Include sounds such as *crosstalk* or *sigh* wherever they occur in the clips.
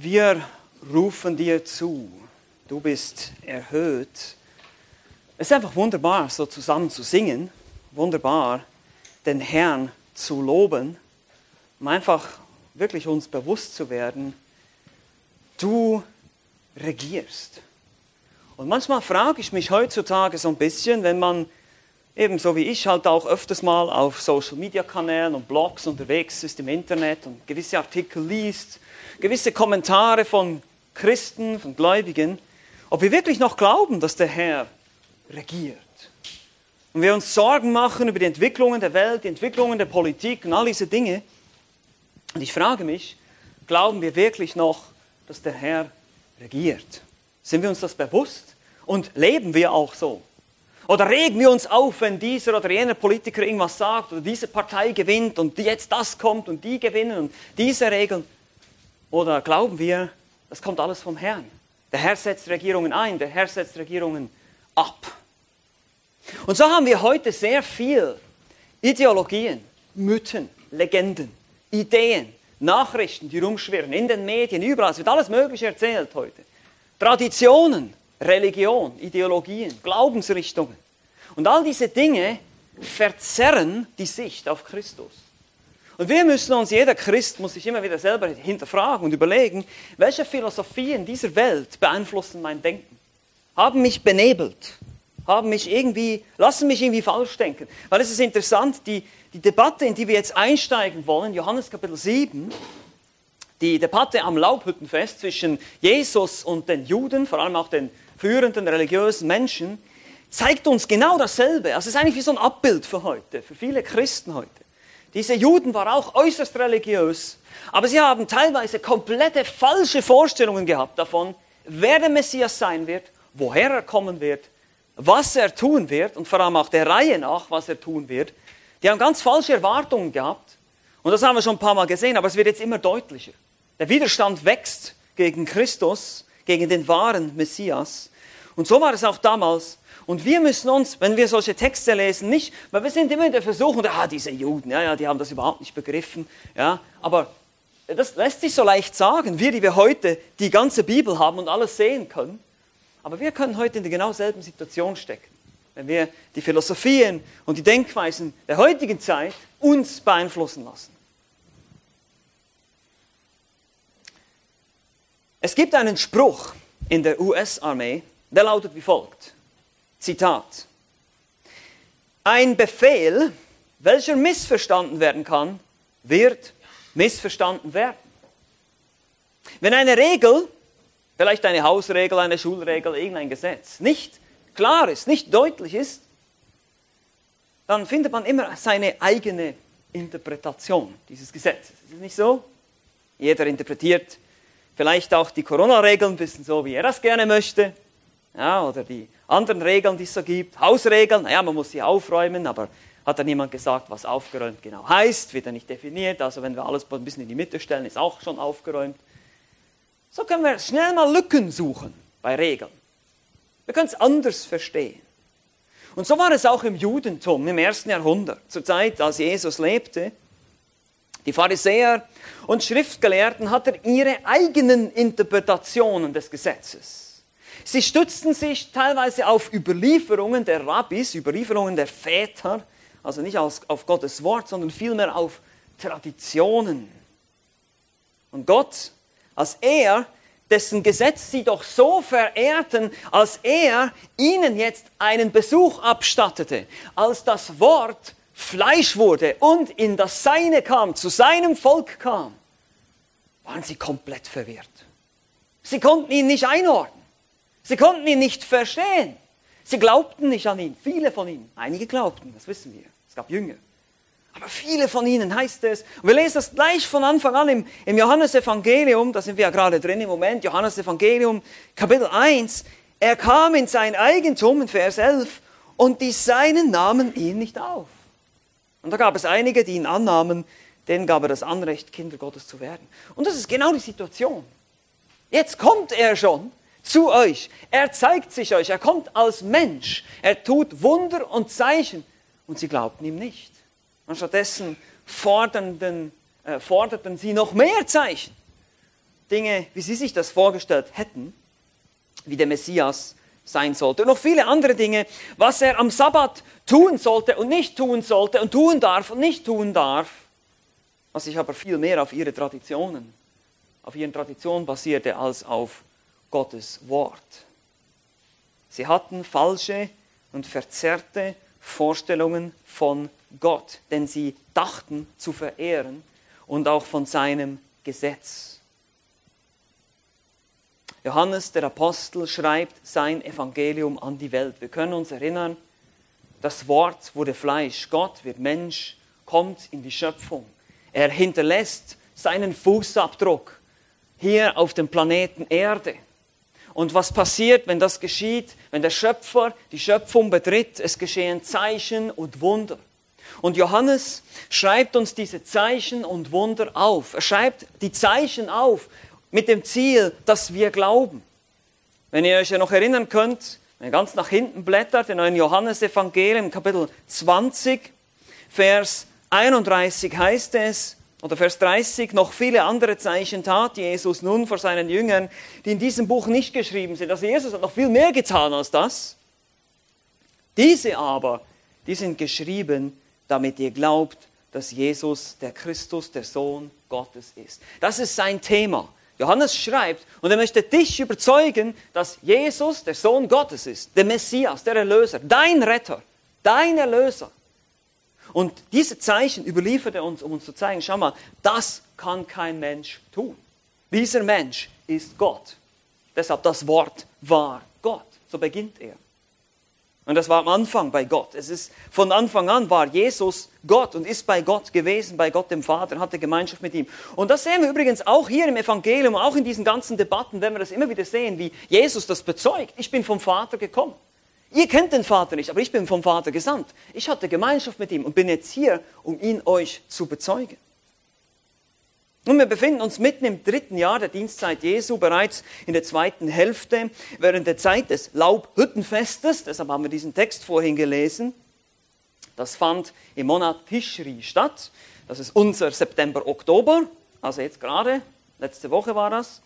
Wir rufen dir zu. Du bist erhöht. Es ist einfach wunderbar, so zusammen zu singen. Wunderbar, den Herrn zu loben. Um einfach wirklich uns bewusst zu werden, du regierst. Und manchmal frage ich mich heutzutage so ein bisschen, wenn man ebenso wie ich halt auch öfters mal auf Social-Media-Kanälen und Blogs unterwegs ist im Internet und gewisse Artikel liest, gewisse Kommentare von Christen, von Gläubigen, ob wir wirklich noch glauben, dass der Herr regiert. Und wir uns Sorgen machen über die Entwicklungen der Welt, die Entwicklungen der Politik und all diese Dinge. Und ich frage mich, glauben wir wirklich noch, dass der Herr regiert? Sind wir uns das bewusst? Und leben wir auch so? Oder regen wir uns auf, wenn dieser oder jener Politiker irgendwas sagt oder diese Partei gewinnt und jetzt das kommt und die gewinnen und diese Regeln? Oder glauben wir, das kommt alles vom Herrn? Der Herr setzt Regierungen ein, der Herr setzt Regierungen ab. Und so haben wir heute sehr viel Ideologien, Mythen, Legenden, Ideen, Nachrichten, die rumschwirren, in den Medien, überall. Es wird alles Mögliche erzählt heute. Traditionen, Religion, Ideologien, Glaubensrichtungen. Und all diese Dinge verzerren die Sicht auf Christus. Und wir müssen uns, jeder Christ muss sich immer wieder selber hinterfragen und überlegen, welche Philosophien dieser Welt beeinflussen mein Denken, haben mich benebelt, haben mich irgendwie, lassen mich irgendwie falsch denken. Weil es ist interessant, die, die Debatte, in die wir jetzt einsteigen wollen, Johannes Kapitel 7, die Debatte am Laubhüttenfest zwischen Jesus und den Juden, vor allem auch den führenden religiösen Menschen, zeigt uns genau dasselbe. Also es ist eigentlich wie so ein Abbild für heute, für viele Christen heute. Diese Juden waren auch äußerst religiös, aber sie haben teilweise komplette falsche Vorstellungen gehabt davon, wer der Messias sein wird, woher er kommen wird, was er tun wird und vor allem auch der Reihe nach, was er tun wird. Die haben ganz falsche Erwartungen gehabt und das haben wir schon ein paar Mal gesehen, aber es wird jetzt immer deutlicher. Der Widerstand wächst gegen Christus, gegen den wahren Messias. Und so war es auch damals. Und wir müssen uns, wenn wir solche Texte lesen, nicht, weil wir sind immer in der Versuchung, ah, diese Juden, ja, ja, die haben das überhaupt nicht begriffen, ja, aber das lässt sich so leicht sagen, wir, die wir heute die ganze Bibel haben und alles sehen können, aber wir können heute in der genau selben Situation stecken, wenn wir die Philosophien und die Denkweisen der heutigen Zeit uns beeinflussen lassen. Es gibt einen Spruch in der US-Armee, der lautet wie folgt. Zitat. Ein Befehl, welcher missverstanden werden kann, wird missverstanden werden. Wenn eine Regel, vielleicht eine Hausregel, eine Schulregel, irgendein Gesetz, nicht klar ist, nicht deutlich ist, dann findet man immer seine eigene Interpretation dieses Gesetzes. Ist es nicht so? Jeder interpretiert vielleicht auch die Corona-Regeln ein bisschen so, wie er das gerne möchte. Ja, oder die anderen Regeln, die es so gibt. Hausregeln, naja, man muss sie aufräumen, aber hat dann jemand gesagt, was aufgeräumt genau heißt, wird er nicht definiert. Also wenn wir alles ein bisschen in die Mitte stellen, ist auch schon aufgeräumt. So können wir schnell mal Lücken suchen bei Regeln. Wir können es anders verstehen. Und so war es auch im Judentum im ersten Jahrhundert, zur Zeit, als Jesus lebte. Die Pharisäer und Schriftgelehrten hatten ihre eigenen Interpretationen des Gesetzes. Sie stützten sich teilweise auf Überlieferungen der Rabbis, Überlieferungen der Väter, also nicht auf Gottes Wort, sondern vielmehr auf Traditionen. Und Gott, als er, dessen Gesetz sie doch so verehrten, als er ihnen jetzt einen Besuch abstattete, als das Wort Fleisch wurde und in das Seine kam, zu seinem Volk kam, waren sie komplett verwirrt. Sie konnten ihn nicht einordnen. Sie konnten ihn nicht verstehen. Sie glaubten nicht an ihn. Viele von ihnen. Einige glaubten, das wissen wir. Es gab Jünger. Aber viele von ihnen heißt es, und wir lesen das gleich von Anfang an im, im Johannesevangelium, da sind wir ja gerade drin im Moment, Johannesevangelium, Kapitel 1. Er kam in sein Eigentum, in Vers 11, und die Seinen nahmen ihn nicht auf. Und da gab es einige, die ihn annahmen, denen gab er das Anrecht, Kinder Gottes zu werden. Und das ist genau die Situation. Jetzt kommt er schon zu euch. Er zeigt sich euch. Er kommt als Mensch. Er tut Wunder und Zeichen. Und sie glaubten ihm nicht. Und stattdessen forderten, äh, forderten sie noch mehr Zeichen. Dinge, wie sie sich das vorgestellt hätten, wie der Messias sein sollte. Und noch viele andere Dinge, was er am Sabbat tun sollte und nicht tun sollte und tun darf und nicht tun darf, was sich aber viel mehr auf ihre Traditionen, auf ihren Traditionen basierte, als auf Gottes Wort. Sie hatten falsche und verzerrte Vorstellungen von Gott, denn sie dachten zu verehren und auch von seinem Gesetz. Johannes der Apostel schreibt sein Evangelium an die Welt. Wir können uns erinnern, das Wort wurde Fleisch, Gott wird Mensch, kommt in die Schöpfung. Er hinterlässt seinen Fußabdruck hier auf dem Planeten Erde. Und was passiert, wenn das geschieht? Wenn der Schöpfer die Schöpfung betritt, es geschehen Zeichen und Wunder. Und Johannes schreibt uns diese Zeichen und Wunder auf. Er schreibt die Zeichen auf mit dem Ziel, dass wir glauben. Wenn ihr euch ja noch erinnern könnt, wenn ihr ganz nach hinten blättert, in eurem Johannesevangelium, Kapitel 20, Vers 31 heißt es, oder Vers 30, noch viele andere Zeichen tat Jesus nun vor seinen Jüngern, die in diesem Buch nicht geschrieben sind. Also Jesus hat noch viel mehr getan als das. Diese aber, die sind geschrieben, damit ihr glaubt, dass Jesus der Christus, der Sohn Gottes ist. Das ist sein Thema. Johannes schreibt und er möchte dich überzeugen, dass Jesus der Sohn Gottes ist, der Messias, der Erlöser, dein Retter, dein Erlöser. Und diese Zeichen überliefert er uns, um uns zu zeigen, schau mal, das kann kein Mensch tun. Dieser Mensch ist Gott. Deshalb das Wort war Gott. So beginnt er. Und das war am Anfang bei Gott. Es ist von Anfang an war Jesus Gott und ist bei Gott gewesen, bei Gott dem Vater, hatte Gemeinschaft mit ihm. Und das sehen wir übrigens auch hier im Evangelium, auch in diesen ganzen Debatten, wenn wir das immer wieder sehen, wie Jesus das bezeugt. Ich bin vom Vater gekommen. Ihr kennt den Vater nicht, aber ich bin vom Vater gesandt. Ich hatte Gemeinschaft mit ihm und bin jetzt hier, um ihn euch zu bezeugen. Nun, wir befinden uns mitten im dritten Jahr der Dienstzeit Jesu, bereits in der zweiten Hälfte, während der Zeit des Laubhüttenfestes. Deshalb haben wir diesen Text vorhin gelesen. Das fand im Monat Tischri statt. Das ist unser September, Oktober, also jetzt gerade, letzte Woche war das.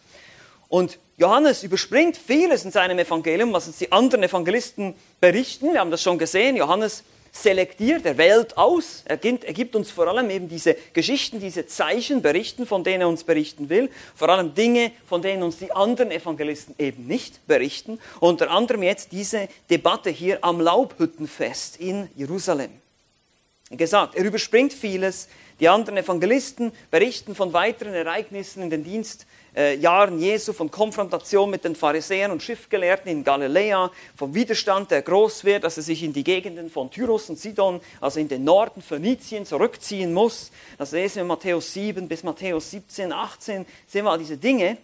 Und Johannes überspringt vieles in seinem Evangelium, was uns die anderen Evangelisten berichten. Wir haben das schon gesehen. Johannes selektiert, er wählt aus, er gibt, uns vor allem eben diese Geschichten, diese Zeichen, Berichten, von denen er uns berichten will, vor allem Dinge, von denen uns die anderen Evangelisten eben nicht berichten. Unter anderem jetzt diese Debatte hier am Laubhüttenfest in Jerusalem. Wie gesagt, er überspringt vieles. Die anderen Evangelisten berichten von weiteren Ereignissen in den Dienst äh, Jahren Jesu von Konfrontation mit den Pharisäern und Schriftgelehrten in Galiläa, vom Widerstand, der groß wird, dass er sich in die Gegenden von Tyrus und Sidon, also in den Norden Phönizien, zurückziehen muss. Das lesen wir in Matthäus 7 bis Matthäus 17, 18, sehen wir all diese Dinge.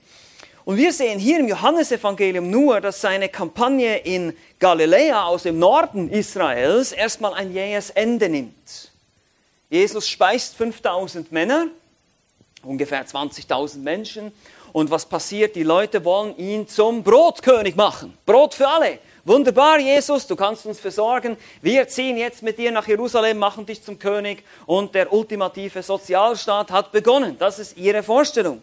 Und wir sehen hier im Johannesevangelium nur, dass seine Kampagne in Galiläa aus dem Norden Israels erstmal ein jähes Ende nimmt. Jesus speist 5000 Männer, ungefähr 20.000 Menschen, und was passiert? Die Leute wollen ihn zum Brotkönig machen. Brot für alle. Wunderbar, Jesus, du kannst uns versorgen. Wir ziehen jetzt mit dir nach Jerusalem, machen dich zum König und der ultimative Sozialstaat hat begonnen. Das ist ihre Vorstellung.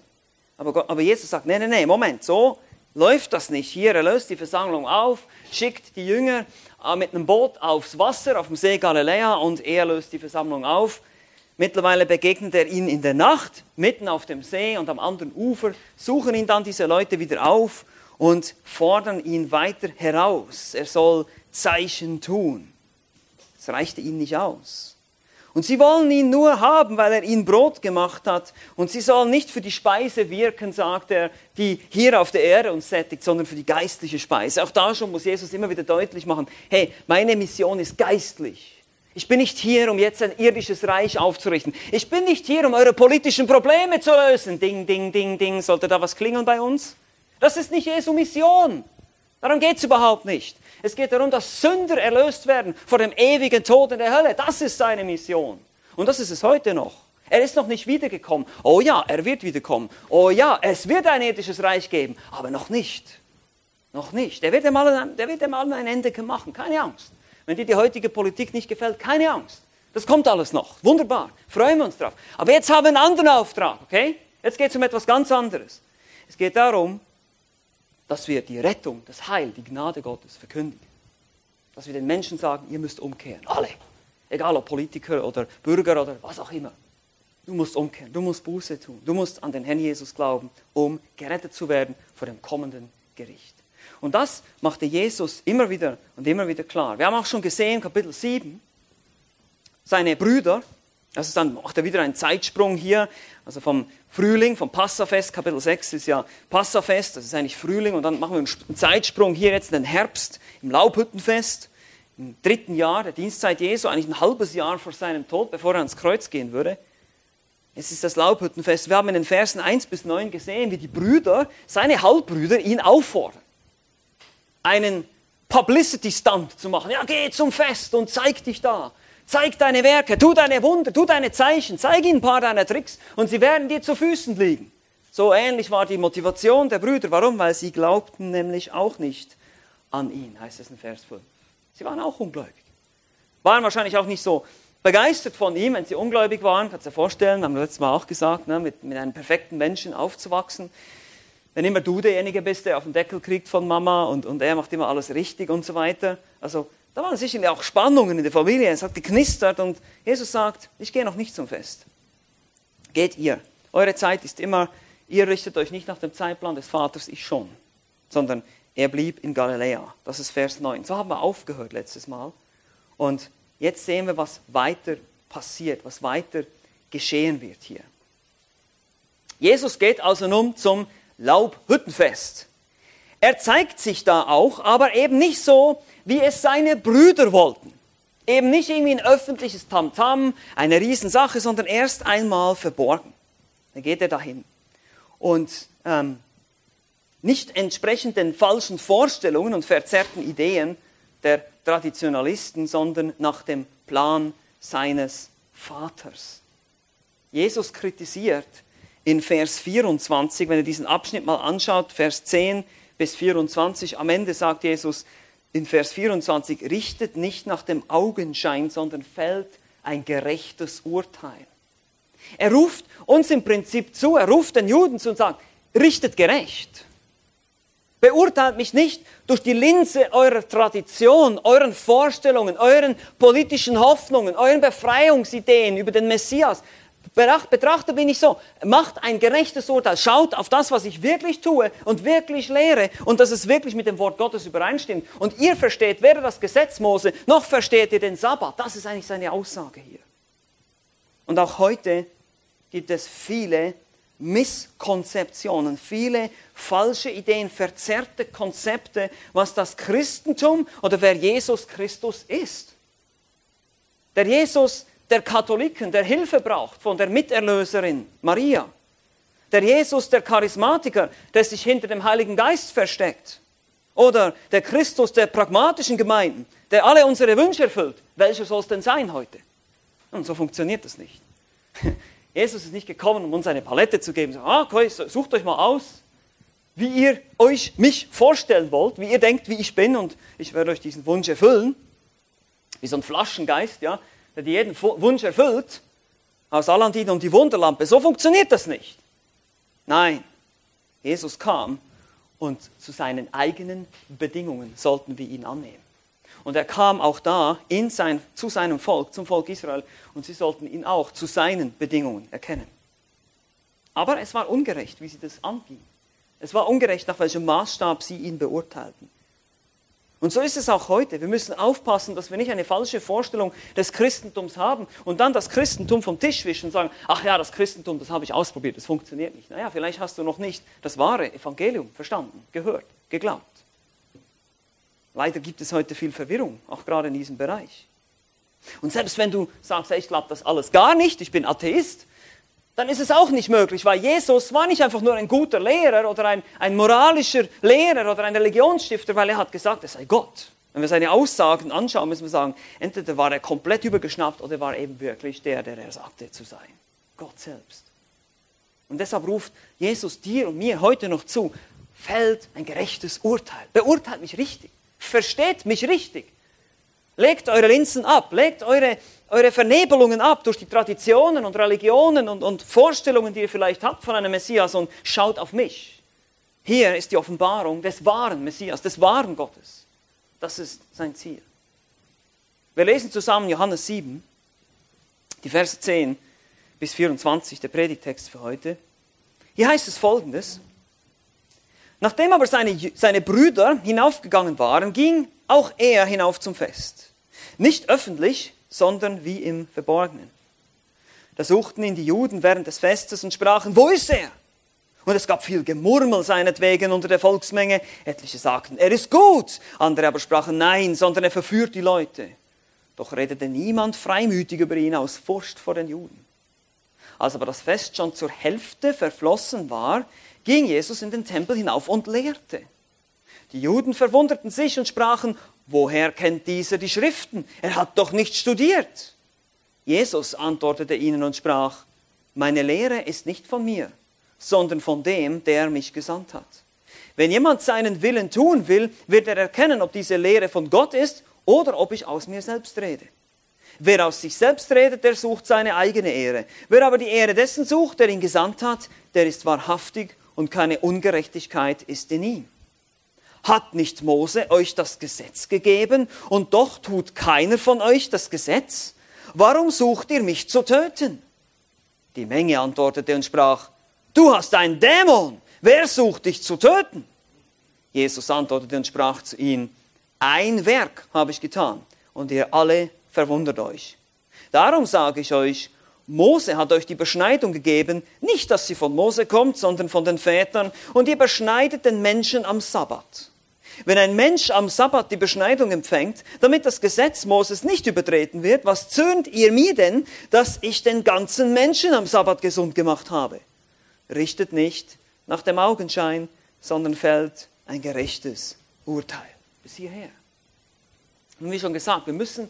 Aber, Gott, aber Jesus sagt, nee, nee, nee, Moment, so läuft das nicht. Hier, er löst die Versammlung auf, schickt die Jünger äh, mit einem Boot aufs Wasser auf dem See Galiläa und er löst die Versammlung auf. Mittlerweile begegnet er ihnen in der Nacht, mitten auf dem See und am anderen Ufer, suchen ihn dann diese Leute wieder auf und fordern ihn weiter heraus. Er soll Zeichen tun. Das reichte ihnen nicht aus. Und sie wollen ihn nur haben, weil er ihnen Brot gemacht hat. Und sie sollen nicht für die Speise wirken, sagt er, die hier auf der Erde uns sättigt, sondern für die geistliche Speise. Auch da schon muss Jesus immer wieder deutlich machen, hey, meine Mission ist geistlich. Ich bin nicht hier, um jetzt ein irdisches Reich aufzurichten. Ich bin nicht hier, um eure politischen Probleme zu lösen. Ding, ding, ding, ding. Sollte da was klingeln bei uns? Das ist nicht Jesu Mission. Darum geht es überhaupt nicht. Es geht darum, dass Sünder erlöst werden vor dem ewigen Tod in der Hölle. Das ist seine Mission. Und das ist es heute noch. Er ist noch nicht wiedergekommen. Oh ja, er wird wiederkommen. Oh ja, es wird ein irdisches Reich geben, aber noch nicht. Noch nicht. Der wird einmal, der wird einmal ein Ende machen. Keine Angst. Wenn dir die heutige Politik nicht gefällt, keine Angst. Das kommt alles noch. Wunderbar. Freuen wir uns drauf. Aber jetzt haben wir einen anderen Auftrag, okay? Jetzt geht es um etwas ganz anderes. Es geht darum, dass wir die Rettung, das Heil, die Gnade Gottes verkündigen. Dass wir den Menschen sagen, ihr müsst umkehren. Alle. Egal ob Politiker oder Bürger oder was auch immer. Du musst umkehren, du musst Buße tun, du musst an den Herrn Jesus glauben, um gerettet zu werden vor dem kommenden Gericht. Und das machte Jesus immer wieder und immer wieder klar. Wir haben auch schon gesehen, Kapitel 7, seine Brüder, das ist dann macht er wieder einen Zeitsprung hier, also vom Frühling, vom Passafest, Kapitel 6 ist ja Passafest, das ist eigentlich Frühling, und dann machen wir einen Zeitsprung hier jetzt in den Herbst, im Laubhüttenfest, im dritten Jahr der Dienstzeit Jesu, eigentlich ein halbes Jahr vor seinem Tod, bevor er ans Kreuz gehen würde. Es ist das Laubhüttenfest. Wir haben in den Versen 1 bis 9 gesehen, wie die Brüder, seine Halbbrüder, ihn auffordern, einen Publicity-Stunt zu machen. Ja, geh zum Fest und zeig dich da. Zeig deine Werke, tu deine Wunder, tu deine Zeichen, zeig ihnen ein paar deiner Tricks und sie werden dir zu Füßen liegen. So ähnlich war die Motivation der Brüder. Warum? Weil sie glaubten nämlich auch nicht an ihn, heißt es in Vers 5. Sie waren auch ungläubig. Waren wahrscheinlich auch nicht so begeistert von ihm, wenn sie ungläubig waren. Kannst du dir vorstellen, haben wir letztes Mal auch gesagt, ne, mit, mit einem perfekten Menschen aufzuwachsen. Wenn immer du derjenige bist, der auf den Deckel kriegt von Mama und, und er macht immer alles richtig und so weiter. Also da waren sicherlich auch Spannungen in der Familie. Es hat geknistert und Jesus sagt, ich gehe noch nicht zum Fest. Geht ihr. Eure Zeit ist immer, ihr richtet euch nicht nach dem Zeitplan des Vaters, ich schon. Sondern er blieb in Galiläa. Das ist Vers 9. So haben wir aufgehört letztes Mal. Und jetzt sehen wir, was weiter passiert, was weiter geschehen wird hier. Jesus geht also nun zum Laubhüttenfest. Er zeigt sich da auch, aber eben nicht so, wie es seine Brüder wollten. Eben nicht irgendwie ein öffentliches Tamtam, eine Riesensache, sondern erst einmal verborgen. Dann geht er dahin. Und ähm, nicht entsprechend den falschen Vorstellungen und verzerrten Ideen der Traditionalisten, sondern nach dem Plan seines Vaters. Jesus kritisiert in Vers 24, wenn ihr diesen Abschnitt mal anschaut, Vers 10 bis 24, am Ende sagt Jesus, in Vers 24, richtet nicht nach dem Augenschein, sondern fällt ein gerechtes Urteil. Er ruft uns im Prinzip zu, er ruft den Juden zu und sagt, richtet gerecht. Beurteilt mich nicht durch die Linse eurer Tradition, euren Vorstellungen, euren politischen Hoffnungen, euren Befreiungsideen über den Messias. Betrachtet bin ich so, macht ein gerechtes Urteil, schaut auf das, was ich wirklich tue und wirklich lehre und dass es wirklich mit dem Wort Gottes übereinstimmt. Und ihr versteht weder das Gesetz Mose, noch versteht ihr den Sabbat. Das ist eigentlich seine Aussage hier. Und auch heute gibt es viele Misskonzeptionen, viele falsche Ideen, verzerrte Konzepte, was das Christentum oder wer Jesus Christus ist. Der Jesus der Katholiken, der Hilfe braucht von der Miterlöserin Maria. Der Jesus der Charismatiker, der sich hinter dem Heiligen Geist versteckt. Oder der Christus der pragmatischen Gemeinden, der alle unsere Wünsche erfüllt. Welcher soll es denn sein heute? Und so funktioniert das nicht. *laughs* Jesus ist nicht gekommen, um uns eine Palette zu geben. Ah, okay, sucht euch mal aus, wie ihr euch mich vorstellen wollt, wie ihr denkt, wie ich bin, und ich werde euch diesen Wunsch erfüllen. Wie so ein Flaschengeist, ja der dir jeden Wunsch erfüllt, aus Alandin und die Wunderlampe. So funktioniert das nicht. Nein, Jesus kam und zu seinen eigenen Bedingungen sollten wir ihn annehmen. Und er kam auch da in sein, zu seinem Volk, zum Volk Israel, und sie sollten ihn auch zu seinen Bedingungen erkennen. Aber es war ungerecht, wie sie das anging. Es war ungerecht, nach welchem Maßstab sie ihn beurteilten. Und so ist es auch heute. Wir müssen aufpassen, dass wir nicht eine falsche Vorstellung des Christentums haben und dann das Christentum vom Tisch wischen und sagen, ach ja, das Christentum, das habe ich ausprobiert, das funktioniert nicht. Naja, vielleicht hast du noch nicht das wahre Evangelium verstanden, gehört, geglaubt. Leider gibt es heute viel Verwirrung, auch gerade in diesem Bereich. Und selbst wenn du sagst, ich glaube das alles gar nicht, ich bin Atheist, dann ist es auch nicht möglich, weil Jesus war nicht einfach nur ein guter Lehrer oder ein, ein moralischer Lehrer oder ein Religionsstifter, weil er hat gesagt, er sei Gott. Wenn wir seine Aussagen anschauen, müssen wir sagen, entweder war er komplett übergeschnappt oder war eben wirklich der, der er sagte zu sein. Gott selbst. Und deshalb ruft Jesus dir und mir heute noch zu, fällt ein gerechtes Urteil. Beurteilt mich richtig. Versteht mich richtig. Legt eure Linsen ab, legt eure, eure Vernebelungen ab durch die Traditionen und Religionen und, und Vorstellungen, die ihr vielleicht habt von einem Messias und schaut auf mich. Hier ist die Offenbarung des wahren Messias, des wahren Gottes. Das ist sein Ziel. Wir lesen zusammen Johannes 7, die Verse 10 bis 24, der Predigtext für heute. Hier heißt es folgendes. Nachdem aber seine, seine Brüder hinaufgegangen waren, ging auch er hinauf zum Fest. Nicht öffentlich, sondern wie im Verborgenen. Da suchten ihn die Juden während des Festes und sprachen, wo ist er? Und es gab viel Gemurmel seinetwegen unter der Volksmenge. Etliche sagten, er ist gut. Andere aber sprachen, nein, sondern er verführt die Leute. Doch redete niemand freimütig über ihn aus Furcht vor den Juden. Als aber das Fest schon zur Hälfte verflossen war, ging Jesus in den Tempel hinauf und lehrte. Die Juden verwunderten sich und sprachen, woher kennt dieser die Schriften? Er hat doch nicht studiert. Jesus antwortete ihnen und sprach, meine Lehre ist nicht von mir, sondern von dem, der mich gesandt hat. Wenn jemand seinen Willen tun will, wird er erkennen, ob diese Lehre von Gott ist oder ob ich aus mir selbst rede. Wer aus sich selbst redet, der sucht seine eigene Ehre. Wer aber die Ehre dessen sucht, der ihn gesandt hat, der ist wahrhaftig und keine Ungerechtigkeit ist in ihm. Hat nicht Mose euch das Gesetz gegeben und doch tut keiner von euch das Gesetz? Warum sucht ihr mich zu töten? Die Menge antwortete und sprach, du hast einen Dämon, wer sucht dich zu töten? Jesus antwortete und sprach zu ihnen, ein Werk habe ich getan und ihr alle verwundert euch. Darum sage ich euch, Mose hat euch die Beschneidung gegeben, nicht dass sie von Mose kommt, sondern von den Vätern, und ihr beschneidet den Menschen am Sabbat. Wenn ein Mensch am Sabbat die Beschneidung empfängt, damit das Gesetz Moses nicht übertreten wird, was zürnt ihr mir denn, dass ich den ganzen Menschen am Sabbat gesund gemacht habe? Richtet nicht nach dem Augenschein, sondern fällt ein gerechtes Urteil. Bis hierher. Und wie schon gesagt, wir müssen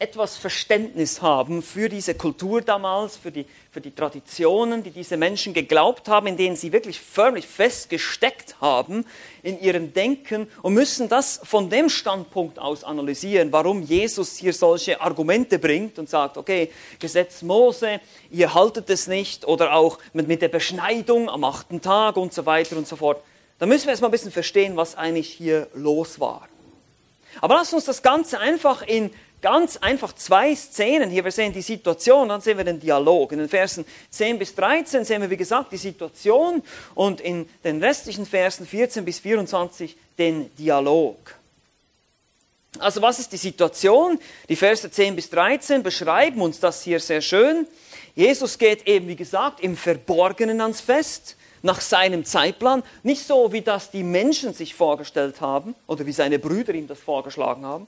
etwas Verständnis haben für diese Kultur damals, für die, für die Traditionen, die diese Menschen geglaubt haben, in denen sie wirklich förmlich festgesteckt haben in ihrem Denken und müssen das von dem Standpunkt aus analysieren, warum Jesus hier solche Argumente bringt und sagt, okay, Gesetz Mose, ihr haltet es nicht oder auch mit, mit der Beschneidung am achten Tag und so weiter und so fort. Da müssen wir erstmal ein bisschen verstehen, was eigentlich hier los war. Aber lasst uns das Ganze einfach in ganz einfach zwei Szenen hier. Wir sehen die Situation, dann sehen wir den Dialog. In den Versen 10 bis 13 sehen wir, wie gesagt, die Situation und in den restlichen Versen 14 bis 24 den Dialog. Also was ist die Situation? Die Verse 10 bis 13 beschreiben uns das hier sehr schön. Jesus geht eben, wie gesagt, im Verborgenen ans Fest, nach seinem Zeitplan. Nicht so, wie das die Menschen sich vorgestellt haben oder wie seine Brüder ihm das vorgeschlagen haben,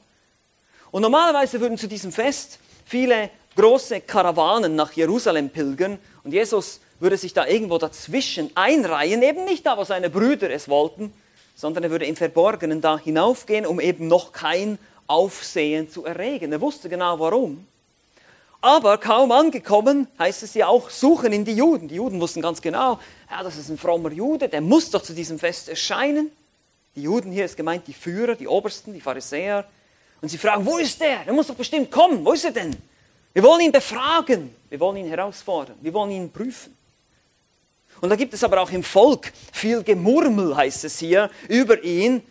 und normalerweise würden zu diesem Fest viele große Karawanen nach Jerusalem pilgern und Jesus würde sich da irgendwo dazwischen einreihen, eben nicht da, wo seine Brüder es wollten, sondern er würde im Verborgenen da hinaufgehen, um eben noch kein Aufsehen zu erregen. Er wusste genau warum. Aber kaum angekommen, heißt es ja auch, suchen ihn die Juden. Die Juden wussten ganz genau, ja, das ist ein frommer Jude, der muss doch zu diesem Fest erscheinen. Die Juden hier ist gemeint die Führer, die Obersten, die Pharisäer, und sie fragen, wo ist der? Der muss doch bestimmt kommen. Wo ist er denn? Wir wollen ihn befragen. Wir wollen ihn herausfordern. Wir wollen ihn prüfen. Und da gibt es aber auch im Volk viel Gemurmel, heißt es hier, über ihn.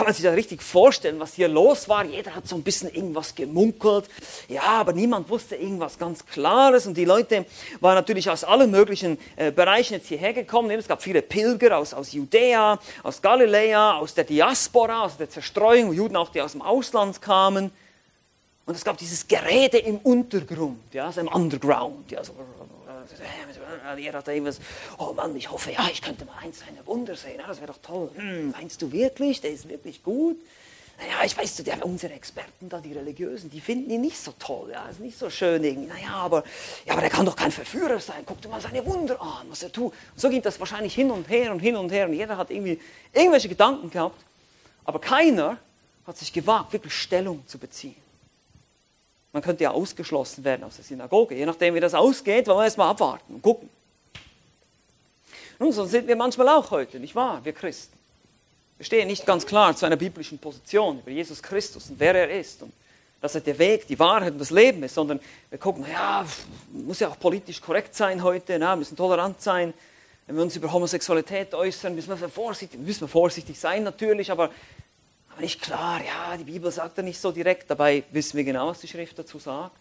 Kann man sich das richtig vorstellen, was hier los war? Jeder hat so ein bisschen irgendwas gemunkelt. Ja, aber niemand wusste irgendwas ganz Klares. Und die Leute waren natürlich aus allen möglichen äh, Bereichen jetzt hierher gekommen. Es gab viele Pilger aus, aus Judäa, aus Galiläa, aus der Diaspora, aus der Zerstreuung, Juden auch, die aus dem Ausland kamen. Und es gab dieses Gerede im Untergrund, ja, also im Underground. Ja, so, hat irgendwas, oh Mann, ich hoffe, ja, ich könnte mal eins seiner Wunder sehen, ja, das wäre doch toll. Hm, meinst du wirklich, der ist wirklich gut? Naja, ich weiß, der, unsere Experten da, die Religiösen, die finden ihn nicht so toll, ja, ist nicht so schön irgendwie. Naja, aber, ja, aber der kann doch kein Verführer sein. Guck dir mal seine Wunder an, was er tut. Und so geht das wahrscheinlich hin und her und hin und her und jeder hat irgendwie irgendwelche Gedanken gehabt, aber keiner hat sich gewagt, wirklich Stellung zu beziehen. Man könnte ja ausgeschlossen werden aus der Synagoge. Je nachdem, wie das ausgeht, wollen wir erstmal abwarten und gucken. Nun, so sind wir manchmal auch heute, nicht wahr, wir Christen. Wir stehen nicht ganz klar zu einer biblischen Position über Jesus Christus und wer er ist und dass er der Weg, die Wahrheit und das Leben ist, sondern wir gucken, ja, muss ja auch politisch korrekt sein heute, na, müssen tolerant sein, wenn wir uns über Homosexualität äußern, müssen wir vorsichtig, müssen wir vorsichtig sein natürlich, aber, aber nicht klar, ja, die Bibel sagt ja nicht so direkt, dabei wissen wir genau, was die Schrift dazu sagt.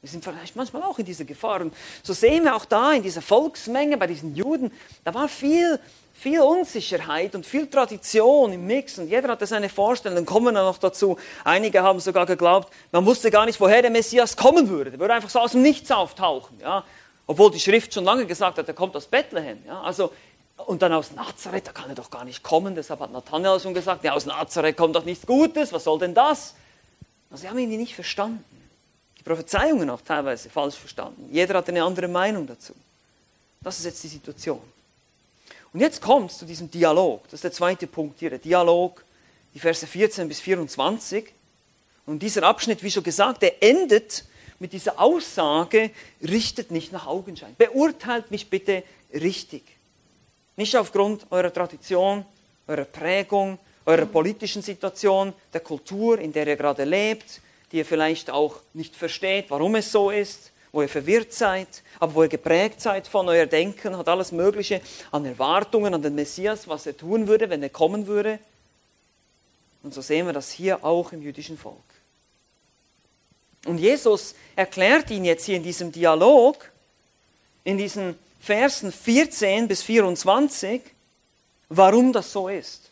Wir sind vielleicht manchmal auch in dieser Gefahr. Und so sehen wir auch da in dieser Volksmenge bei diesen Juden, da war viel, viel Unsicherheit und viel Tradition im Mix und jeder hatte seine Vorstellung. Dann kommen wir noch dazu. Einige haben sogar geglaubt, man wusste gar nicht, woher der Messias kommen würde. Der würde einfach so aus dem Nichts auftauchen. Ja? Obwohl die Schrift schon lange gesagt hat, er kommt aus Bethlehem. Ja? Also, und dann aus Nazareth, da kann er doch gar nicht kommen. Deshalb hat Nathanael schon gesagt, ja, aus Nazareth kommt doch nichts Gutes, was soll denn das? Also sie haben ihn nicht verstanden. Die Prophezeiungen auch teilweise falsch verstanden. Jeder hat eine andere Meinung dazu. Das ist jetzt die Situation. Und jetzt kommt es zu diesem Dialog. Das ist der zweite Punkt hier, der Dialog, die Verse 14 bis 24. Und dieser Abschnitt, wie schon gesagt, der endet mit dieser Aussage, richtet nicht nach Augenschein. Beurteilt mich bitte richtig. Nicht aufgrund eurer Tradition, eurer Prägung, eurer politischen Situation, der Kultur, in der ihr gerade lebt, die ihr vielleicht auch nicht versteht, warum es so ist, wo ihr verwirrt seid, aber wo ihr geprägt seid von euer Denken, hat alles Mögliche an Erwartungen an den Messias, was er tun würde, wenn er kommen würde. Und so sehen wir das hier auch im jüdischen Volk. Und Jesus erklärt ihn jetzt hier in diesem Dialog, in diesen Versen 14 bis 24, warum das so ist.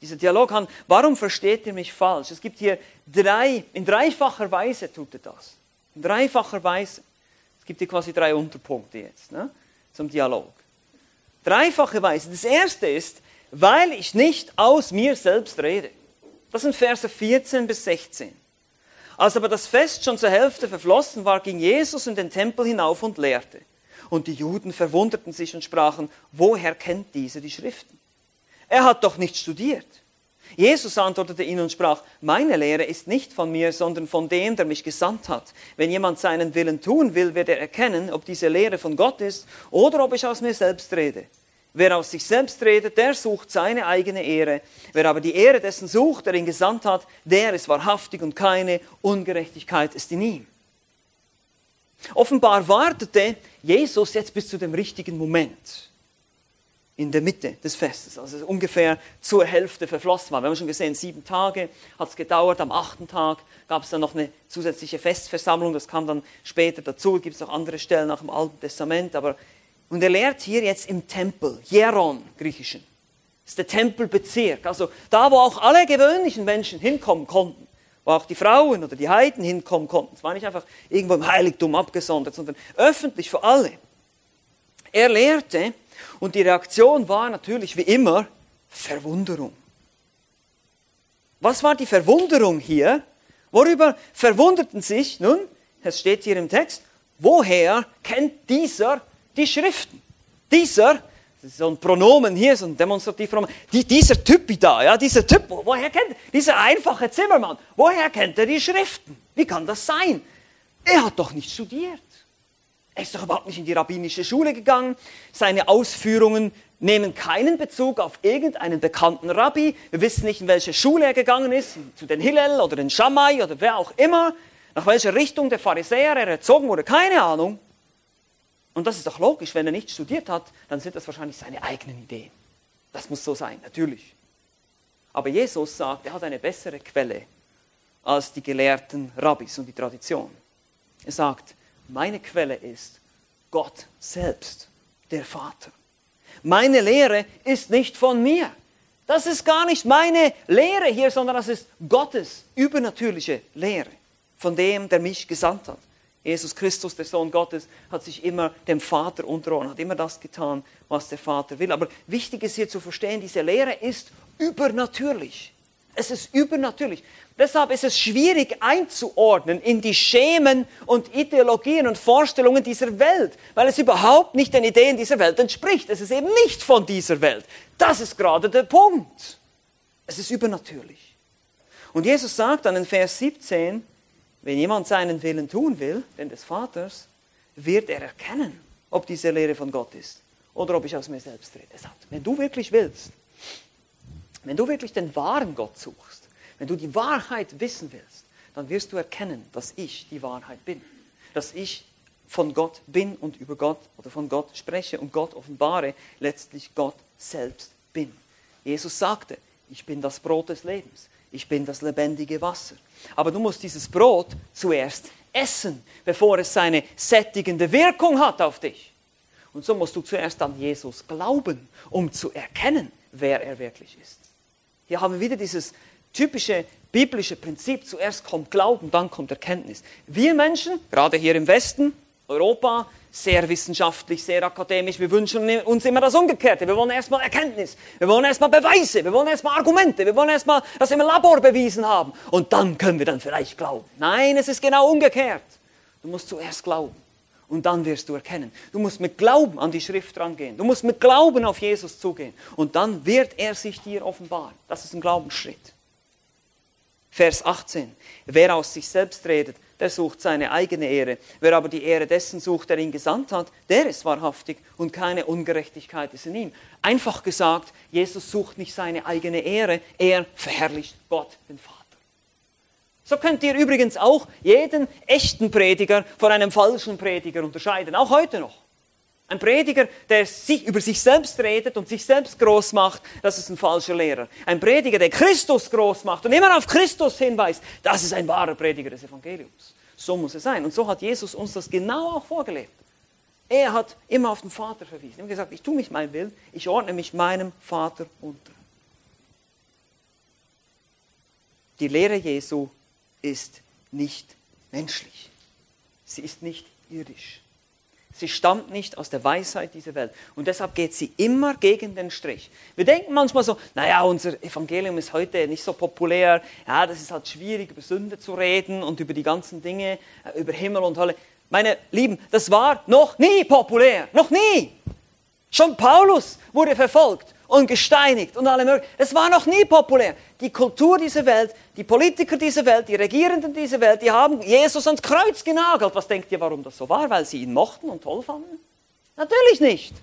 Dieser Dialog an, warum versteht ihr mich falsch? Es gibt hier drei, in dreifacher Weise tut er das. In dreifacher Weise. Es gibt hier quasi drei Unterpunkte jetzt ne, zum Dialog. Dreifache Weise. Das erste ist, weil ich nicht aus mir selbst rede. Das sind Verse 14 bis 16. Als aber das Fest schon zur Hälfte verflossen war, ging Jesus in den Tempel hinauf und lehrte. Und die Juden verwunderten sich und sprachen, woher kennt dieser die Schriften? Er hat doch nicht studiert. Jesus antwortete ihnen und sprach, meine Lehre ist nicht von mir, sondern von dem, der mich gesandt hat. Wenn jemand seinen Willen tun will, wird er erkennen, ob diese Lehre von Gott ist oder ob ich aus mir selbst rede. Wer aus sich selbst redet, der sucht seine eigene Ehre. Wer aber die Ehre dessen sucht, der ihn gesandt hat, der ist wahrhaftig und keine Ungerechtigkeit ist in ihm. Offenbar wartete Jesus jetzt bis zu dem richtigen Moment in der Mitte des Festes, also ungefähr zur Hälfte verflossen war. Wir haben schon gesehen, sieben Tage hat es gedauert. Am achten Tag gab es dann noch eine zusätzliche Festversammlung. Das kam dann später dazu. Gibt es auch andere Stellen nach dem Alten Testament. Aber und er lehrt hier jetzt im Tempel, Jeron, griechischen. Das ist der Tempelbezirk, also da, wo auch alle gewöhnlichen Menschen hinkommen konnten, wo auch die Frauen oder die Heiden hinkommen konnten. Es war nicht einfach irgendwo im Heiligtum abgesondert, sondern öffentlich für alle. Er lehrte und die Reaktion war natürlich wie immer Verwunderung. Was war die Verwunderung hier? Worüber verwunderten sich? Nun, es steht hier im Text, woher kennt dieser die Schriften. Dieser, das ist so ein Pronomen hier, so ein Demonstrativpronomen, die, dieser Typ da, ja, dieser Typ, woher kennt, dieser einfache Zimmermann, woher kennt er die Schriften? Wie kann das sein? Er hat doch nicht studiert. Er ist doch überhaupt nicht in die rabbinische Schule gegangen. Seine Ausführungen nehmen keinen Bezug auf irgendeinen bekannten Rabbi. Wir wissen nicht, in welche Schule er gegangen ist, zu den Hillel oder den Shammai oder wer auch immer. Nach welcher Richtung der Pharisäer er erzogen wurde, keine Ahnung. Und das ist doch logisch, wenn er nicht studiert hat, dann sind das wahrscheinlich seine eigenen Ideen. Das muss so sein, natürlich. Aber Jesus sagt, er hat eine bessere Quelle als die gelehrten Rabbis und die Tradition. Er sagt, meine Quelle ist Gott selbst, der Vater. Meine Lehre ist nicht von mir. Das ist gar nicht meine Lehre hier, sondern das ist Gottes übernatürliche Lehre von dem, der mich gesandt hat. Jesus Christus, der Sohn Gottes, hat sich immer dem Vater unterordnet, hat immer das getan, was der Vater will. Aber wichtig ist hier zu verstehen, diese Lehre ist übernatürlich. Es ist übernatürlich. Deshalb ist es schwierig einzuordnen in die Schemen und Ideologien und Vorstellungen dieser Welt, weil es überhaupt nicht den Ideen dieser Welt entspricht. Es ist eben nicht von dieser Welt. Das ist gerade der Punkt. Es ist übernatürlich. Und Jesus sagt dann in Vers 17, wenn jemand seinen Willen tun will, den des Vaters, wird er erkennen, ob diese Lehre von Gott ist oder ob ich aus mir selbst rede. Wenn du wirklich willst, wenn du wirklich den wahren Gott suchst, wenn du die Wahrheit wissen willst, dann wirst du erkennen, dass ich die Wahrheit bin, dass ich von Gott bin und über Gott oder von Gott spreche und Gott offenbare, letztlich Gott selbst bin. Jesus sagte, ich bin das Brot des Lebens, ich bin das lebendige Wasser. Aber du musst dieses Brot zuerst essen, bevor es seine sättigende Wirkung hat auf dich. Und so musst du zuerst an Jesus glauben, um zu erkennen, wer er wirklich ist. Hier haben wir wieder dieses typische biblische Prinzip, zuerst kommt Glauben, dann kommt Erkenntnis. Wir Menschen, gerade hier im Westen, Europa, sehr wissenschaftlich, sehr akademisch, wir wünschen uns immer das Umgekehrte. Wir wollen erstmal Erkenntnis, wir wollen erstmal Beweise, wir wollen erstmal Argumente, wir wollen erstmal das im Labor bewiesen haben und dann können wir dann vielleicht glauben. Nein, es ist genau umgekehrt. Du musst zuerst glauben und dann wirst du erkennen. Du musst mit Glauben an die Schrift rangehen. Du musst mit Glauben auf Jesus zugehen und dann wird er sich dir offenbaren. Das ist ein Glaubensschritt. Vers 18. Wer aus sich selbst redet, der sucht seine eigene Ehre. Wer aber die Ehre dessen sucht, der ihn gesandt hat, der ist wahrhaftig und keine Ungerechtigkeit ist in ihm. Einfach gesagt, Jesus sucht nicht seine eigene Ehre, er verherrlicht Gott, den Vater. So könnt ihr übrigens auch jeden echten Prediger von einem falschen Prediger unterscheiden, auch heute noch. Ein Prediger, der sich über sich selbst redet und sich selbst groß macht, das ist ein falscher Lehrer. Ein Prediger, der Christus groß macht und immer auf Christus hinweist, das ist ein wahrer Prediger des Evangeliums. So muss es sein. Und so hat Jesus uns das genau auch vorgelebt. Er hat immer auf den Vater verwiesen. Er hat gesagt, ich tue mich mein Willen, ich ordne mich meinem Vater unter. Die Lehre Jesu ist nicht menschlich. Sie ist nicht irdisch. Sie stammt nicht aus der Weisheit dieser Welt. Und deshalb geht sie immer gegen den Strich. Wir denken manchmal so, naja, unser Evangelium ist heute nicht so populär. Ja, das ist halt schwierig, über Sünde zu reden und über die ganzen Dinge, äh, über Himmel und Hölle. Meine Lieben, das war noch nie populär. Noch nie. Schon Paulus wurde verfolgt und gesteinigt und alle möglichen. Es war noch nie populär. Die Kultur dieser Welt, die Politiker dieser Welt, die Regierenden dieser Welt, die haben Jesus ans Kreuz genagelt. Was denkt ihr, warum das so war? Weil sie ihn mochten und toll fanden? Natürlich nicht.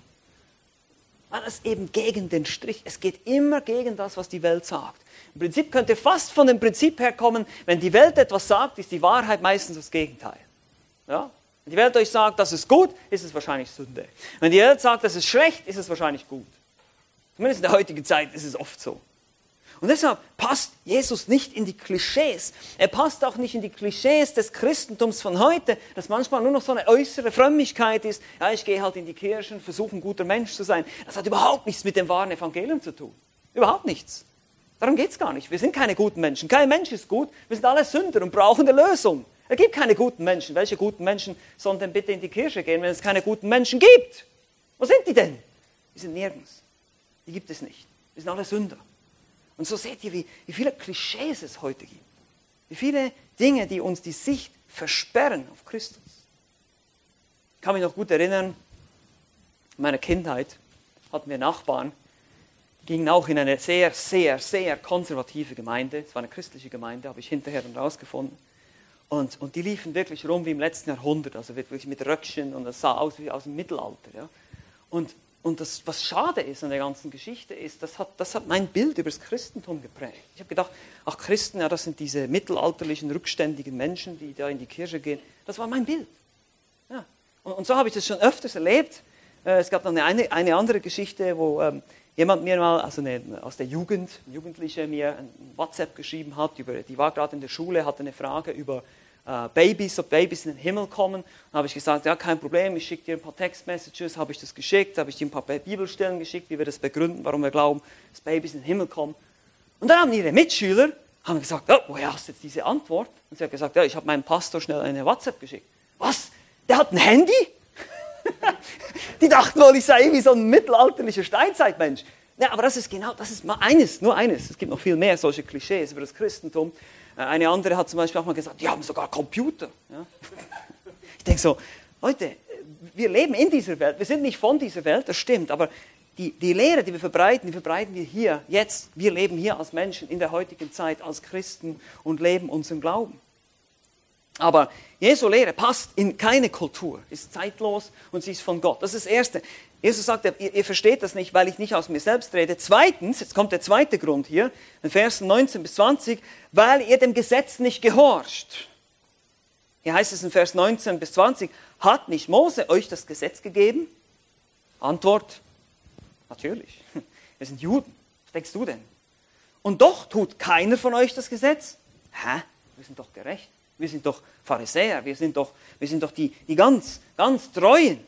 Weil es eben gegen den Strich, es geht immer gegen das, was die Welt sagt. Im Prinzip könnte fast von dem Prinzip herkommen, wenn die Welt etwas sagt, ist die Wahrheit meistens das Gegenteil. Ja? Wenn die Welt euch sagt, das ist gut, ist es wahrscheinlich Sünde. Wenn die Welt sagt, das ist schlecht, ist es wahrscheinlich gut. Zumindest in der heutigen Zeit ist es oft so. Und deshalb passt Jesus nicht in die Klischees. Er passt auch nicht in die Klischees des Christentums von heute, das manchmal nur noch so eine äußere Frömmigkeit ist. Ja, ich gehe halt in die Kirche und versuche ein guter Mensch zu sein. Das hat überhaupt nichts mit dem wahren Evangelium zu tun. Überhaupt nichts. Darum geht es gar nicht. Wir sind keine guten Menschen. Kein Mensch ist gut. Wir sind alle Sünder und brauchen eine Lösung. Es gibt keine guten Menschen. Welche guten Menschen sollen denn bitte in die Kirche gehen, wenn es keine guten Menschen gibt? Wo sind die denn? Die sind nirgends die gibt es nicht. Wir sind alle Sünder. Und so seht ihr, wie, wie viele Klischees es heute gibt. Wie viele Dinge, die uns die Sicht versperren auf Christus. Ich kann mich noch gut erinnern, in meiner Kindheit hatten wir Nachbarn, gingen auch in eine sehr, sehr, sehr konservative Gemeinde. Es war eine christliche Gemeinde, habe ich hinterher dann rausgefunden. Und, und die liefen wirklich rum wie im letzten Jahrhundert, also wirklich mit Röckchen und es sah aus wie aus dem Mittelalter. Ja. Und, und das, was schade ist an der ganzen Geschichte, ist, das hat, das hat mein Bild über das Christentum geprägt. Ich habe gedacht, ach Christen, ja, das sind diese mittelalterlichen, rückständigen Menschen, die da in die Kirche gehen. Das war mein Bild. Ja. Und, und so habe ich das schon öfters erlebt. Äh, es gab dann eine, eine andere Geschichte, wo ähm, jemand mir mal, also eine, aus der Jugend, ein Jugendlicher mir ein WhatsApp geschrieben hat, über, die war gerade in der Schule, hatte eine Frage über äh, Babys, ob Babys in den Himmel kommen. Dann habe ich gesagt, ja, kein Problem, ich schicke dir ein paar Textmessages, habe ich das geschickt, habe ich dir ein paar Bibelstellen geschickt, wie wir das begründen, warum wir glauben, dass Babys in den Himmel kommen. Und dann haben ihre Mitschüler haben gesagt, oh, woher hast du jetzt diese Antwort? Und sie hat gesagt, ja, ich habe meinem Pastor schnell eine WhatsApp geschickt. Was? Der hat ein Handy? *laughs* Die dachten wohl, ich sei wie so ein mittelalterlicher Steinzeitmensch. Ja, aber das ist genau, das ist mal eines, nur eines. Es gibt noch viel mehr solche Klischees über das Christentum. Äh, eine andere hat zum Beispiel auch mal gesagt, die haben sogar Computer. Ja? Ich denke so, Leute, wir leben in dieser Welt, wir sind nicht von dieser Welt, das stimmt, aber die, die Lehre, die wir verbreiten, die verbreiten wir hier, jetzt. Wir leben hier als Menschen in der heutigen Zeit, als Christen und leben unseren Glauben. Aber Jesu Lehre passt in keine Kultur, ist zeitlos und sie ist von Gott. Das ist das Erste. Jesus sagt, ihr, ihr, versteht das nicht, weil ich nicht aus mir selbst rede. Zweitens, jetzt kommt der zweite Grund hier, in Versen 19 bis 20, weil ihr dem Gesetz nicht gehorcht. Hier heißt es in Vers 19 bis 20, hat nicht Mose euch das Gesetz gegeben? Antwort, natürlich. Wir sind Juden. Was denkst du denn? Und doch tut keiner von euch das Gesetz? Hä? Wir sind doch gerecht. Wir sind doch Pharisäer. Wir sind doch, wir sind doch die, die ganz, ganz Treuen.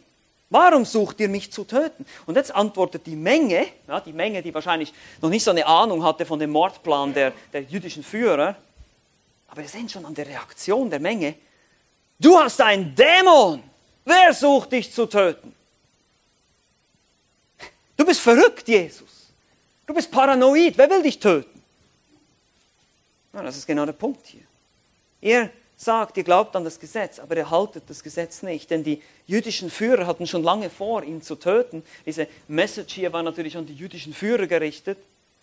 Warum sucht ihr mich zu töten? Und jetzt antwortet die Menge, ja, die Menge, die wahrscheinlich noch nicht so eine Ahnung hatte von dem Mordplan der, der jüdischen Führer. Aber wir sehen schon an der Reaktion der Menge, du hast einen Dämon. Wer sucht dich zu töten? Du bist verrückt, Jesus. Du bist paranoid. Wer will dich töten? Ja, das ist genau der Punkt hier. Ihr sagt, ihr glaubt an das Gesetz, aber ihr haltet das Gesetz nicht. Denn die jüdischen Führer hatten schon lange vor, ihn zu töten. Diese Message hier war natürlich an die jüdischen Führer gerichtet,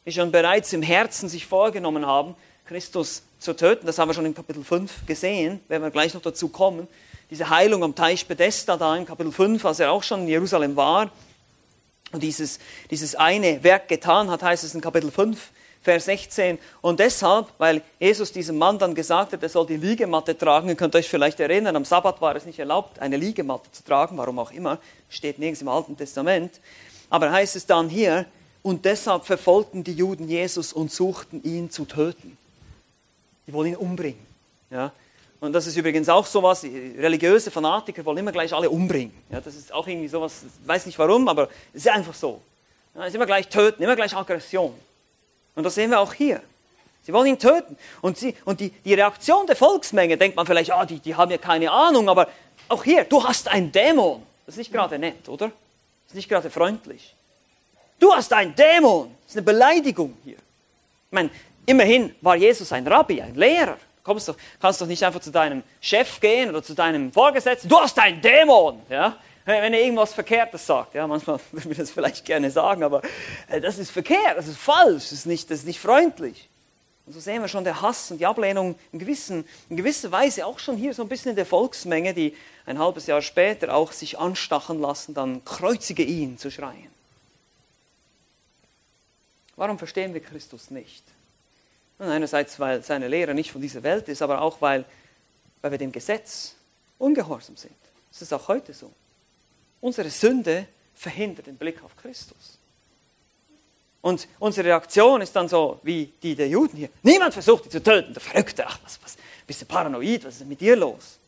die schon bereits im Herzen sich vorgenommen haben, Christus zu töten. Das haben wir schon in Kapitel 5 gesehen, werden wir gleich noch dazu kommen. Diese Heilung am Teich Bethesda da in Kapitel 5, als er auch schon in Jerusalem war und dieses, dieses eine Werk getan hat, heißt es in Kapitel 5, Vers 16. Und deshalb, weil Jesus diesem Mann dann gesagt hat, er soll die Liegematte tragen, ihr könnt euch vielleicht erinnern, am Sabbat war es nicht erlaubt, eine Liegematte zu tragen, warum auch immer, steht nirgends im Alten Testament. Aber heißt es dann hier, und deshalb verfolgten die Juden Jesus und suchten ihn zu töten. Die wollen ihn umbringen. Ja? Und das ist übrigens auch sowas, religiöse Fanatiker wollen immer gleich alle umbringen. Ja, das ist auch irgendwie sowas, ich weiß nicht warum, aber es ist einfach so. Ja, es ist immer gleich töten, immer gleich Aggression. Und das sehen wir auch hier. Sie wollen ihn töten. Und, sie, und die, die Reaktion der Volksmenge, denkt man vielleicht, ah, die, die haben ja keine Ahnung, aber auch hier, du hast einen Dämon. Das ist nicht gerade nett, oder? Das ist nicht gerade freundlich. Du hast einen Dämon. Das ist eine Beleidigung hier. Ich meine, immerhin war Jesus ein Rabbi, ein Lehrer. Du doch, kannst doch nicht einfach zu deinem Chef gehen oder zu deinem Vorgesetzten. Du hast einen Dämon. Ja? Wenn er irgendwas Verkehrtes sagt. Ja, manchmal *laughs* würde ich das vielleicht gerne sagen, aber äh, das ist verkehrt, das ist falsch, das ist nicht, das ist nicht freundlich. Und so sehen wir schon der Hass und die Ablehnung in, gewissen, in gewisser Weise auch schon hier so ein bisschen in der Volksmenge, die ein halbes Jahr später auch sich anstachen lassen, dann kreuzige ihn zu schreien. Warum verstehen wir Christus nicht? Und einerseits, weil seine Lehre nicht von dieser Welt ist, aber auch, weil, weil wir dem Gesetz ungehorsam sind. Das ist auch heute so. Unsere Sünde verhindert den Blick auf Christus. Und unsere Reaktion ist dann so wie die der Juden hier. Niemand versucht, dich zu töten, der Verrückte. Ach, was, was, bist du paranoid? Was ist denn mit dir los?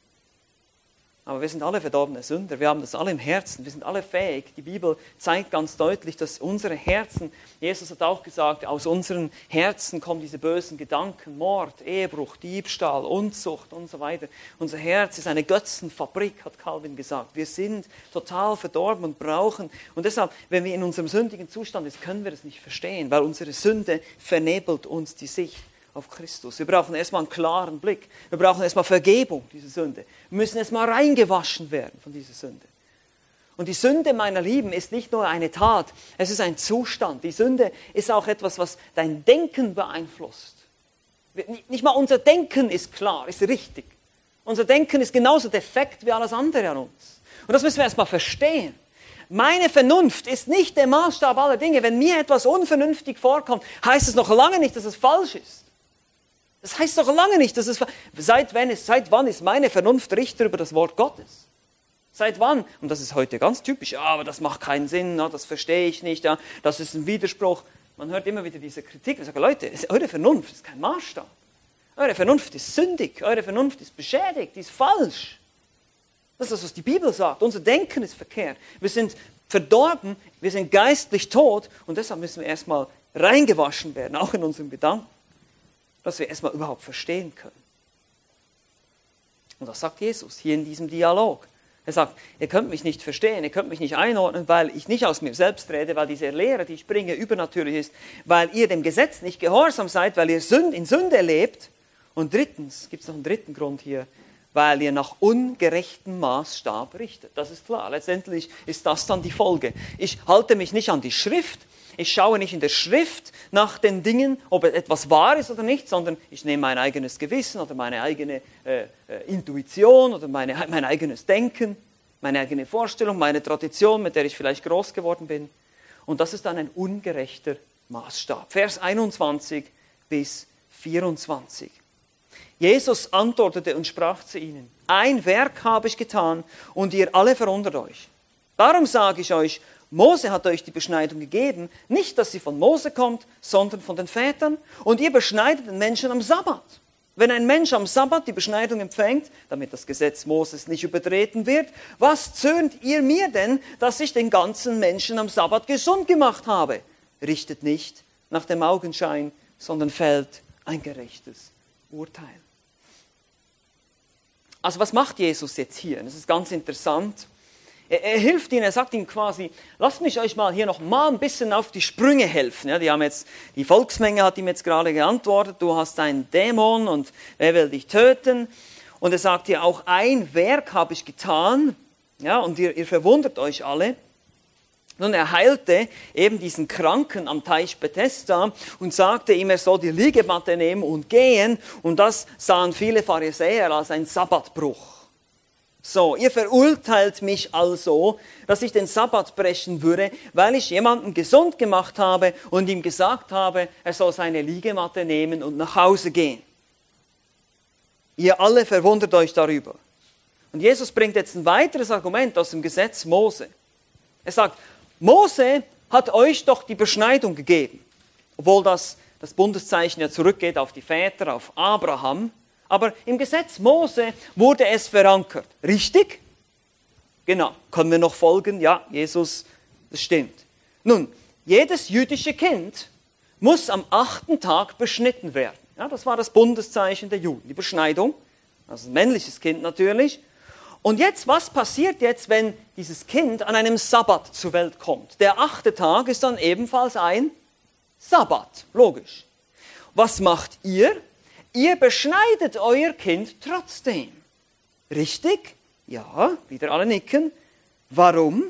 Aber wir sind alle verdorbene Sünder, wir haben das alle im Herzen, wir sind alle fähig. Die Bibel zeigt ganz deutlich, dass unsere Herzen, Jesus hat auch gesagt, aus unseren Herzen kommen diese bösen Gedanken, Mord, Ehebruch, Diebstahl, Unzucht und so weiter. Unser Herz ist eine Götzenfabrik, hat Calvin gesagt. Wir sind total verdorben und brauchen. Und deshalb, wenn wir in unserem sündigen Zustand sind, können wir das nicht verstehen, weil unsere Sünde vernebelt uns die Sicht auf Christus. Wir brauchen erstmal einen klaren Blick. Wir brauchen erstmal Vergebung, diese Sünde. Wir müssen erstmal reingewaschen werden von dieser Sünde. Und die Sünde, meiner Lieben, ist nicht nur eine Tat, es ist ein Zustand. Die Sünde ist auch etwas, was dein Denken beeinflusst. Nicht mal unser Denken ist klar, ist richtig. Unser Denken ist genauso defekt wie alles andere an uns. Und das müssen wir erstmal verstehen. Meine Vernunft ist nicht der Maßstab aller Dinge. Wenn mir etwas unvernünftig vorkommt, heißt es noch lange nicht, dass es falsch ist. Das heißt doch lange nicht, dass es. Seit wann, ist, seit wann ist meine Vernunft Richter über das Wort Gottes? Seit wann? Und das ist heute ganz typisch. Ja, aber das macht keinen Sinn, ja, das verstehe ich nicht, ja, das ist ein Widerspruch. Man hört immer wieder diese Kritik. Ich sage, Leute, *laughs* eure Vernunft ist kein Maßstab. Eure Vernunft ist sündig, eure Vernunft ist beschädigt, die ist falsch. Das ist das, was die Bibel sagt. Unser Denken ist verkehrt. Wir sind verdorben, wir sind geistlich tot und deshalb müssen wir erstmal reingewaschen werden, auch in unserem Gedanken dass wir erstmal überhaupt verstehen können. Und das sagt Jesus hier in diesem Dialog. Er sagt, ihr könnt mich nicht verstehen, ihr könnt mich nicht einordnen, weil ich nicht aus mir selbst rede, weil diese Lehre, die ich bringe, übernatürlich ist, weil ihr dem Gesetz nicht gehorsam seid, weil ihr in Sünde lebt. Und drittens, gibt es noch einen dritten Grund hier, weil ihr nach ungerechtem Maßstab richtet. Das ist klar. Letztendlich ist das dann die Folge. Ich halte mich nicht an die Schrift, ich schaue nicht in der Schrift nach den Dingen, ob etwas wahr ist oder nicht, sondern ich nehme mein eigenes Gewissen oder meine eigene äh, äh, Intuition oder meine, mein eigenes Denken, meine eigene Vorstellung, meine Tradition, mit der ich vielleicht groß geworden bin. Und das ist dann ein ungerechter Maßstab. Vers 21 bis 24. Jesus antwortete und sprach zu ihnen, ein Werk habe ich getan und ihr alle verwundert euch. Darum sage ich euch, Mose hat euch die Beschneidung gegeben, nicht, dass sie von Mose kommt, sondern von den Vätern. Und ihr beschneidet den Menschen am Sabbat. Wenn ein Mensch am Sabbat die Beschneidung empfängt, damit das Gesetz Moses nicht übertreten wird, was zürnt ihr mir denn, dass ich den ganzen Menschen am Sabbat gesund gemacht habe? Richtet nicht nach dem Augenschein, sondern fällt ein gerechtes Urteil. Also was macht Jesus jetzt hier? Das ist ganz interessant. Er, er, hilft ihnen, er sagt ihnen quasi, lasst mich euch mal hier noch mal ein bisschen auf die Sprünge helfen. Ja, die, haben jetzt, die Volksmenge hat ihm jetzt gerade geantwortet, du hast einen Dämon und wer will dich töten? Und er sagt hier auch, ein Werk habe ich getan, ja, und ihr, ihr verwundert euch alle. Nun, er heilte eben diesen Kranken am Teich Bethesda und sagte ihm, er soll die Liegematte nehmen und gehen. Und das sahen viele Pharisäer als ein Sabbatbruch. So, ihr verurteilt mich also, dass ich den Sabbat brechen würde, weil ich jemanden gesund gemacht habe und ihm gesagt habe, er soll seine Liegematte nehmen und nach Hause gehen. Ihr alle verwundert euch darüber. Und Jesus bringt jetzt ein weiteres Argument aus dem Gesetz Mose. Er sagt, Mose hat euch doch die Beschneidung gegeben, obwohl das, das Bundeszeichen ja zurückgeht auf die Väter, auf Abraham. Aber im Gesetz Mose wurde es verankert. Richtig? Genau. Können wir noch folgen? Ja, Jesus, das stimmt. Nun, jedes jüdische Kind muss am achten Tag beschnitten werden. Ja, das war das Bundeszeichen der Juden, die Beschneidung. Also ein männliches Kind natürlich. Und jetzt, was passiert jetzt, wenn dieses Kind an einem Sabbat zur Welt kommt? Der achte Tag ist dann ebenfalls ein Sabbat, logisch. Was macht ihr? Ihr beschneidet euer Kind trotzdem. Richtig? Ja, wieder alle nicken. Warum?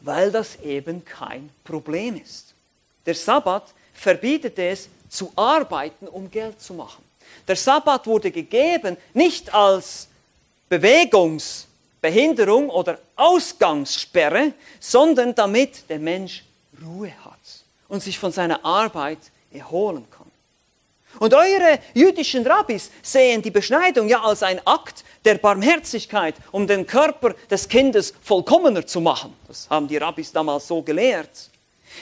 Weil das eben kein Problem ist. Der Sabbat verbietet es, zu arbeiten, um Geld zu machen. Der Sabbat wurde gegeben nicht als Bewegungsbehinderung oder Ausgangssperre, sondern damit der Mensch Ruhe hat und sich von seiner Arbeit erholen kann. Und eure jüdischen Rabbis sehen die Beschneidung ja als ein Akt der Barmherzigkeit, um den Körper des Kindes vollkommener zu machen. Das haben die Rabbis damals so gelehrt.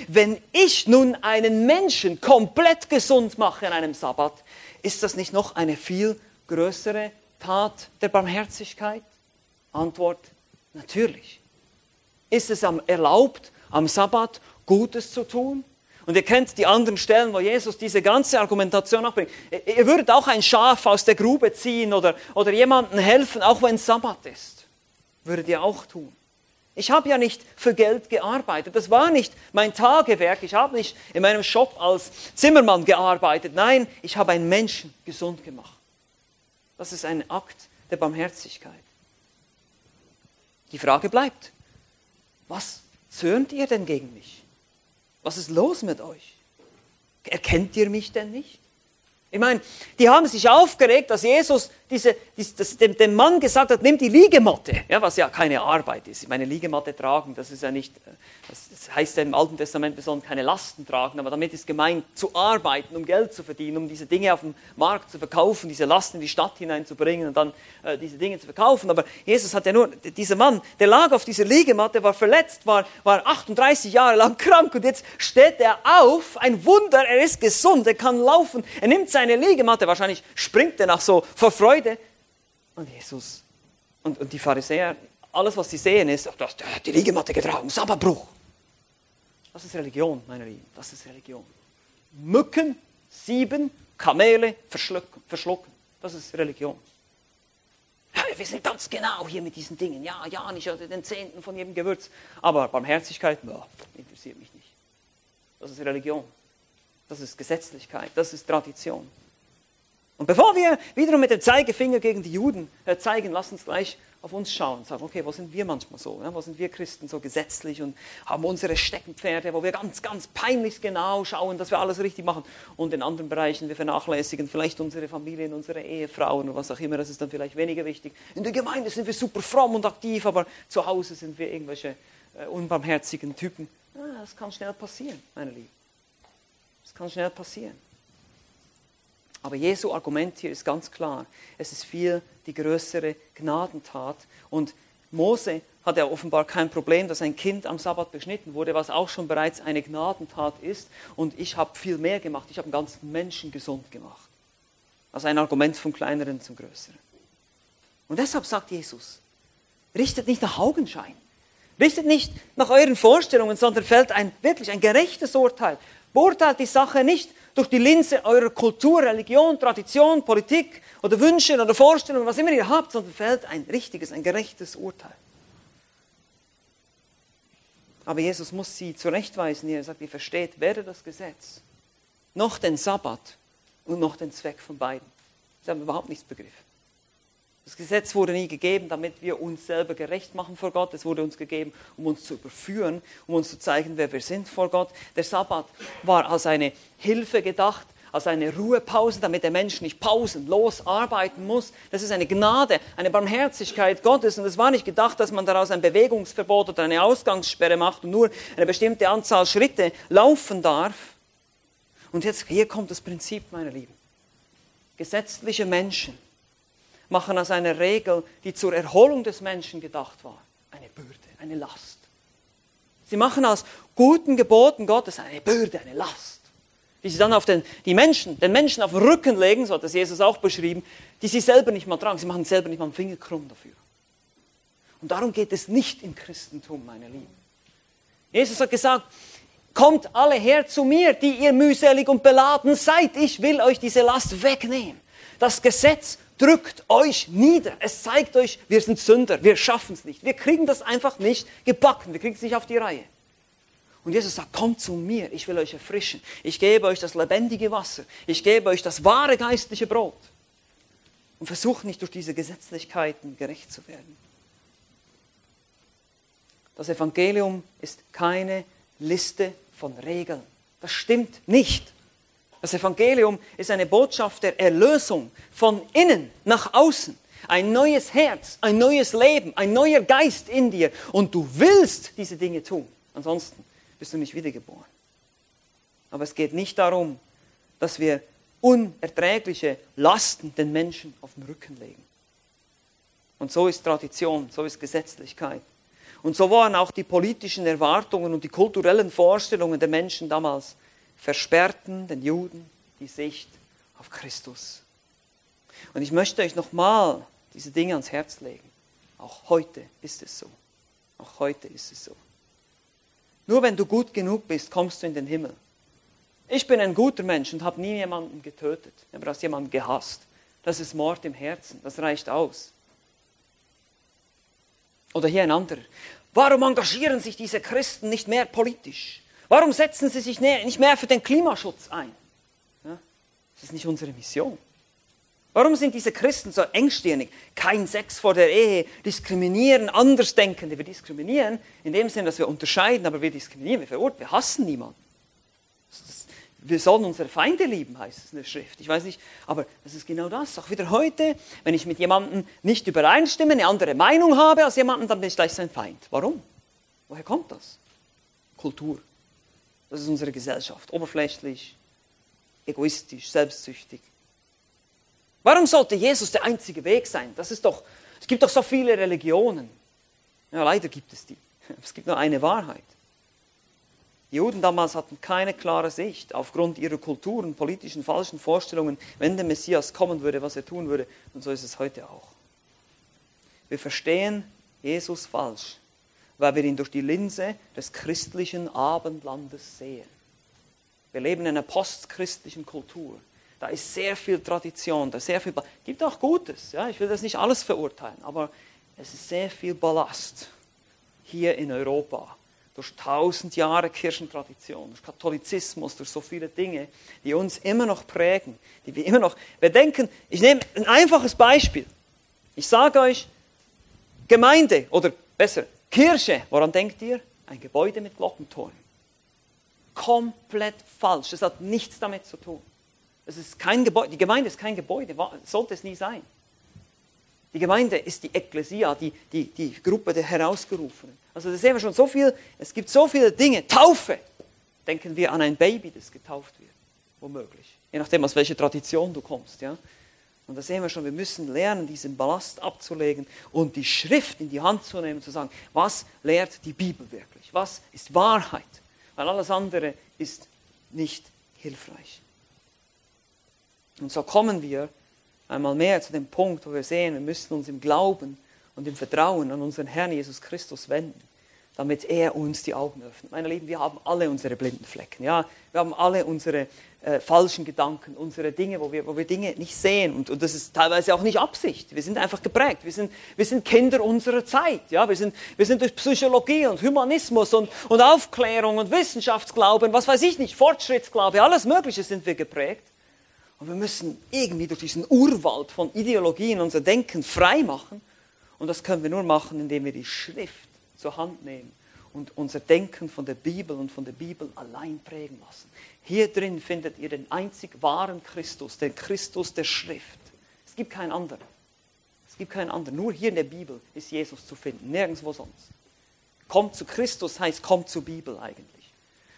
Wenn ich nun einen Menschen komplett gesund mache an einem Sabbat, ist das nicht noch eine viel größere Tat der Barmherzigkeit? Antwort, natürlich. Ist es erlaubt, am Sabbat Gutes zu tun? Und ihr kennt die anderen Stellen, wo Jesus diese ganze Argumentation nachbringt. Ihr würdet auch ein Schaf aus der Grube ziehen oder, oder jemandem helfen, auch wenn es Sabbat ist. Würdet ihr auch tun. Ich habe ja nicht für Geld gearbeitet. Das war nicht mein Tagewerk. Ich habe nicht in meinem Shop als Zimmermann gearbeitet. Nein, ich habe einen Menschen gesund gemacht. Das ist ein Akt der Barmherzigkeit. Die Frage bleibt, was zürnt ihr denn gegen mich? Was ist los mit euch? Erkennt ihr mich denn nicht? Ich meine, die haben sich aufgeregt, dass Jesus diese, das, dem, dem, Mann gesagt hat, nimm die Liegematte, ja, was ja keine Arbeit ist. Ich meine, Liegematte tragen, das ist ja nicht, äh, das heißt ja im Alten Testament, sollen keine Lasten tragen, aber damit ist gemeint, zu arbeiten, um Geld zu verdienen, um diese Dinge auf dem Markt zu verkaufen, diese Lasten in die Stadt hineinzubringen und dann äh, diese Dinge zu verkaufen. Aber Jesus hat ja nur, dieser Mann, der lag auf dieser Liegematte, war verletzt, war, war 38 Jahre lang krank und jetzt steht er auf, ein Wunder, er ist gesund, er kann laufen, er nimmt sein seine Liegematte, wahrscheinlich springt er nach so vor Freude. Und Jesus und, und die Pharisäer, alles was sie sehen ist, der hat die Liegematte getragen, Sabbatbruch. Das ist Religion, meine Lieben, das ist Religion. Mücken, sieben, Kamele verschlucken, verschlucken. das ist Religion. Wir sind ganz genau hier mit diesen Dingen. Ja, ja, nicht den Zehnten von jedem Gewürz. Aber Barmherzigkeit, no, interessiert mich nicht. Das ist Religion. Das ist Gesetzlichkeit, das ist Tradition. Und bevor wir wiederum mit dem Zeigefinger gegen die Juden äh, zeigen, lass uns gleich auf uns schauen und sagen, okay, wo sind wir manchmal so? Ja? Wo sind wir Christen so gesetzlich und haben unsere Steckenpferde, wo wir ganz, ganz peinlich genau schauen, dass wir alles richtig machen. Und in anderen Bereichen, wir vernachlässigen vielleicht unsere Familien, unsere Ehefrauen oder was auch immer, das ist dann vielleicht weniger wichtig. In der Gemeinde sind wir super fromm und aktiv, aber zu Hause sind wir irgendwelche äh, unbarmherzigen Typen. Ja, das kann schnell passieren, meine Lieben. Das kann schnell passieren. Aber Jesu Argument hier ist ganz klar. Es ist viel die größere Gnadentat. Und Mose hat ja offenbar kein Problem, dass ein Kind am Sabbat beschnitten wurde, was auch schon bereits eine Gnadentat ist. Und ich habe viel mehr gemacht. Ich habe einen ganzen Menschen gesund gemacht. Also ein Argument vom Kleineren zum Größeren. Und deshalb sagt Jesus, richtet nicht nach Augenschein. Richtet nicht nach euren Vorstellungen, sondern fällt ein wirklich ein gerechtes Urteil. Beurteilt die Sache nicht durch die Linse eurer Kultur, Religion, Tradition, Politik oder Wünsche oder Vorstellungen, was immer ihr habt, sondern fällt ein richtiges, ein gerechtes Urteil. Aber Jesus muss sie zurechtweisen. Er sagt, ihr versteht weder das Gesetz noch den Sabbat und noch den Zweck von beiden. Sie haben überhaupt nichts begriffen. Das Gesetz wurde nie gegeben, damit wir uns selber gerecht machen vor Gott. Es wurde uns gegeben, um uns zu überführen, um uns zu zeigen, wer wir sind vor Gott. Der Sabbat war als eine Hilfe gedacht, als eine Ruhepause, damit der Mensch nicht pausenlos arbeiten muss. Das ist eine Gnade, eine Barmherzigkeit Gottes. Und es war nicht gedacht, dass man daraus ein Bewegungsverbot oder eine Ausgangssperre macht und nur eine bestimmte Anzahl Schritte laufen darf. Und jetzt, hier kommt das Prinzip, meine Lieben. Gesetzliche Menschen machen aus einer Regel, die zur Erholung des Menschen gedacht war, eine Bürde, eine Last. Sie machen aus guten Geboten Gottes eine Bürde, eine Last, die sie dann auf den, die Menschen, den Menschen auf den Rücken legen, so hat das Jesus auch beschrieben, die sie selber nicht mal tragen. Sie machen selber nicht mal einen Finger krumm dafür. Und darum geht es nicht im Christentum, meine Lieben. Jesus hat gesagt, kommt alle her zu mir, die ihr mühselig und beladen seid. Ich will euch diese Last wegnehmen. Das Gesetz drückt euch nieder. Es zeigt euch, wir sind Sünder, wir schaffen es nicht. Wir kriegen das einfach nicht gebacken, wir kriegen es nicht auf die Reihe. Und Jesus sagt, kommt zu mir, ich will euch erfrischen. Ich gebe euch das lebendige Wasser. Ich gebe euch das wahre geistliche Brot. Und versucht nicht durch diese Gesetzlichkeiten gerecht zu werden. Das Evangelium ist keine Liste von Regeln. Das stimmt nicht. Das Evangelium ist eine Botschaft der Erlösung von innen nach außen. Ein neues Herz, ein neues Leben, ein neuer Geist in dir. Und du willst diese Dinge tun. Ansonsten bist du nicht wiedergeboren. Aber es geht nicht darum, dass wir unerträgliche Lasten den Menschen auf den Rücken legen. Und so ist Tradition, so ist Gesetzlichkeit. Und so waren auch die politischen Erwartungen und die kulturellen Vorstellungen der Menschen damals versperrten den Juden die Sicht auf Christus. Und ich möchte euch nochmal diese Dinge ans Herz legen. Auch heute ist es so. Auch heute ist es so. Nur wenn du gut genug bist, kommst du in den Himmel. Ich bin ein guter Mensch und habe nie jemanden getötet, aber hast jemanden gehasst. Das ist Mord im Herzen, das reicht aus. Oder hier ein anderer. Warum engagieren sich diese Christen nicht mehr politisch? Warum setzen sie sich nicht mehr für den Klimaschutz ein? Ja, das ist nicht unsere Mission. Warum sind diese Christen so engstirnig? Kein Sex vor der Ehe, diskriminieren, Andersdenkende. Wir diskriminieren in dem Sinne, dass wir unterscheiden, aber wir diskriminieren, wir verurteilen, wir hassen niemanden. wir sollen unsere Feinde lieben, heißt es in der Schrift. Ich weiß nicht, aber das ist genau das. Auch wieder heute, wenn ich mit jemandem nicht übereinstimme, eine andere Meinung habe als jemanden, dann bin ich gleich sein Feind. Warum? Woher kommt das? Kultur. Das ist unsere Gesellschaft. Oberflächlich, egoistisch, selbstsüchtig. Warum sollte Jesus der einzige Weg sein? Das ist doch, es gibt doch so viele Religionen. Ja, leider gibt es die. *laughs* Es gibt nur eine Wahrheit. Die Juden damals hatten keine klare Sicht aufgrund ihrer Kulturen, politischen, falschen Vorstellungen, wenn der Messias kommen würde, was er tun würde. Und so ist es heute auch. Wir verstehen Jesus falsch weil wir ihn durch die Linse des christlichen Abendlandes sehen. Wir leben in einer postchristlichen Kultur. Da ist sehr viel Tradition, da ist sehr viel. Es gibt auch Gutes. Ja? Ich will das nicht alles verurteilen, aber es ist sehr viel Ballast hier in Europa durch tausend Jahre Kirchentradition, durch Katholizismus, durch so viele Dinge, die uns immer noch prägen, die wir immer noch. Wir denken, ich nehme ein einfaches Beispiel. Ich sage euch, Gemeinde oder besser Kirche, woran denkt ihr? Ein Gebäude mit Glockenturm. Komplett falsch. Das hat nichts damit zu tun. Es ist kein Gebäude. Die Gemeinde ist kein Gebäude, sollte es nie sein. Die Gemeinde ist die Ekklesia, die, die, die Gruppe der Herausgerufenen. Also da sehen wir schon so viel, es gibt so viele Dinge. Taufe. Denken wir an ein Baby, das getauft wird. womöglich. Je nachdem, aus welcher Tradition du kommst. Ja? Und da sehen wir schon, wir müssen lernen, diesen Ballast abzulegen und die Schrift in die Hand zu nehmen, zu sagen, was lehrt die Bibel wirklich? Was ist Wahrheit? Weil alles andere ist nicht hilfreich. Und so kommen wir einmal mehr zu dem Punkt, wo wir sehen, wir müssen uns im Glauben und im Vertrauen an unseren Herrn Jesus Christus wenden damit er uns die Augen öffnet. Meine Lieben, wir haben alle unsere blinden Flecken. Ja? Wir haben alle unsere äh, falschen Gedanken, unsere Dinge, wo wir, wo wir Dinge nicht sehen. Und, und, das ist teilweise auch nicht Absicht. Wir sind einfach geprägt. Wir sind, wir sind Kinder unserer Zeit. Ja? Wir, sind, wir sind durch Psychologie und Humanismus und, und Aufklärung und Wissenschaftsglauben, was weiß ich nicht, Fortschrittsglaube, alles Mögliche sind wir geprägt. Und wir müssen irgendwie durch diesen Urwald von Ideologien unser Denken frei machen. Und das können wir nur machen, indem wir die Schrift zur Hand nehmen und unser Denken von der Bibel und von der Bibel allein prägen lassen. Hier drin findet ihr den einzig wahren Christus, den Christus der Schrift. Es gibt keinen anderen. Es gibt keinen anderen. Nur hier in der Bibel ist Jesus zu finden, nirgendwo sonst. Kommt zu Christus heißt, kommt zur Bibel eigentlich.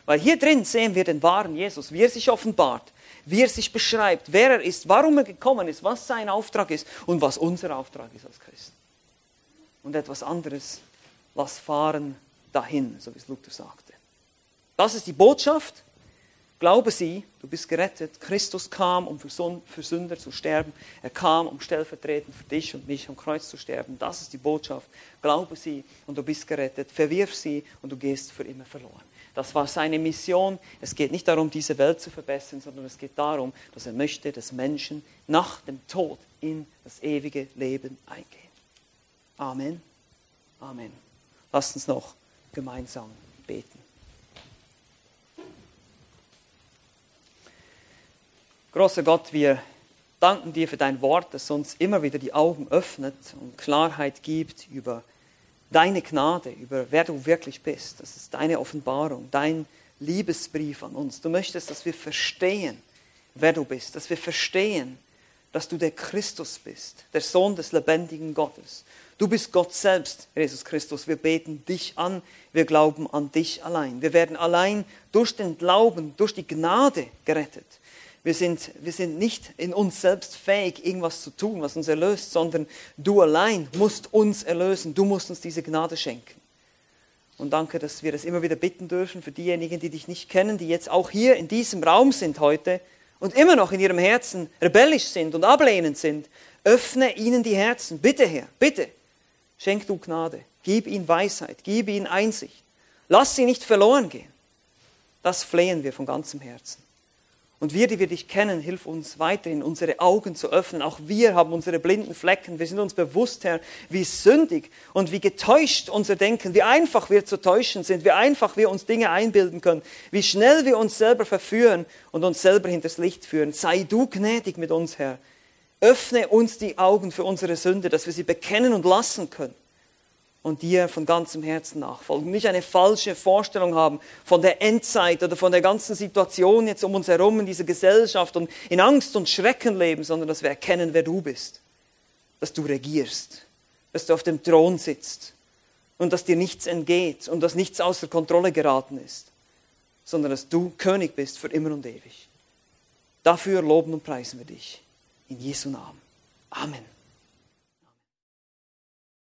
Weil hier drin sehen wir den wahren Jesus, wie er sich offenbart, wie er sich beschreibt, wer er ist, warum er gekommen ist, was sein Auftrag ist und was unser Auftrag ist als Christen. Und etwas anderes lass fahren dahin, so wie es Luther sagte. Das ist die Botschaft. Glaube sie, du bist gerettet. Christus kam, um für Sünder zu sterben. Er kam, um stellvertretend für dich und mich am Kreuz zu sterben. Das ist die Botschaft. Glaube sie und du bist gerettet. Verwirf sie und du gehst für immer verloren. Das war seine Mission. Es geht nicht darum, diese Welt zu verbessern, sondern es geht darum, dass er möchte, dass Menschen nach dem Tod in das ewige Leben eingehen. Amen. Amen. Lasst uns noch gemeinsam beten. Großer Gott, wir danken dir für dein Wort, das uns immer wieder die Augen öffnet und Klarheit gibt über deine Gnade, über wer du wirklich bist. Das ist deine Offenbarung, dein Liebesbrief an uns. Du möchtest, dass wir verstehen, wer du bist, dass wir verstehen, dass du der Christus bist, der Sohn des lebendigen Gottes. Du bist Gott selbst, Jesus Christus. Wir beten dich an, wir glauben an dich allein. Wir werden allein durch den Glauben, durch die Gnade gerettet. Wir sind, wir sind nicht in uns selbst fähig, irgendwas zu tun, was uns erlöst, sondern du allein musst uns erlösen. Du musst uns diese Gnade schenken. Und danke, dass wir das immer wieder bitten dürfen für diejenigen, die dich nicht kennen, die jetzt auch hier in diesem Raum sind heute und immer noch in ihrem Herzen rebellisch sind und ablehnend sind. Öffne ihnen die Herzen. Bitte, Herr, bitte. Schenk du Gnade. Gib ihnen Weisheit. Gib ihnen Einsicht. Lass sie nicht verloren gehen. Das flehen wir von ganzem Herzen. Und wir, die wir dich kennen, hilf uns weiterhin, unsere Augen zu öffnen. Auch wir haben unsere blinden Flecken. Wir sind uns bewusst, Herr, wie sündig und wie getäuscht unser Denken, wie einfach wir zu täuschen sind, wie einfach wir uns Dinge einbilden können, wie schnell wir uns selber verführen und uns selber hinters Licht führen. Sei du gnädig mit uns, Herr. Öffne uns die Augen für unsere Sünde, dass wir sie bekennen und lassen können und dir von ganzem Herzen nachfolgen. Nicht eine falsche Vorstellung haben von der Endzeit oder von der ganzen Situation jetzt um uns herum in dieser Gesellschaft und in Angst und Schrecken leben, sondern dass wir erkennen, wer du bist. Dass du regierst, dass du auf dem Thron sitzt und dass dir nichts entgeht und dass nichts außer Kontrolle geraten ist, sondern dass du König bist für immer und ewig. Dafür loben und preisen wir dich. In Jesu Namen. Amen.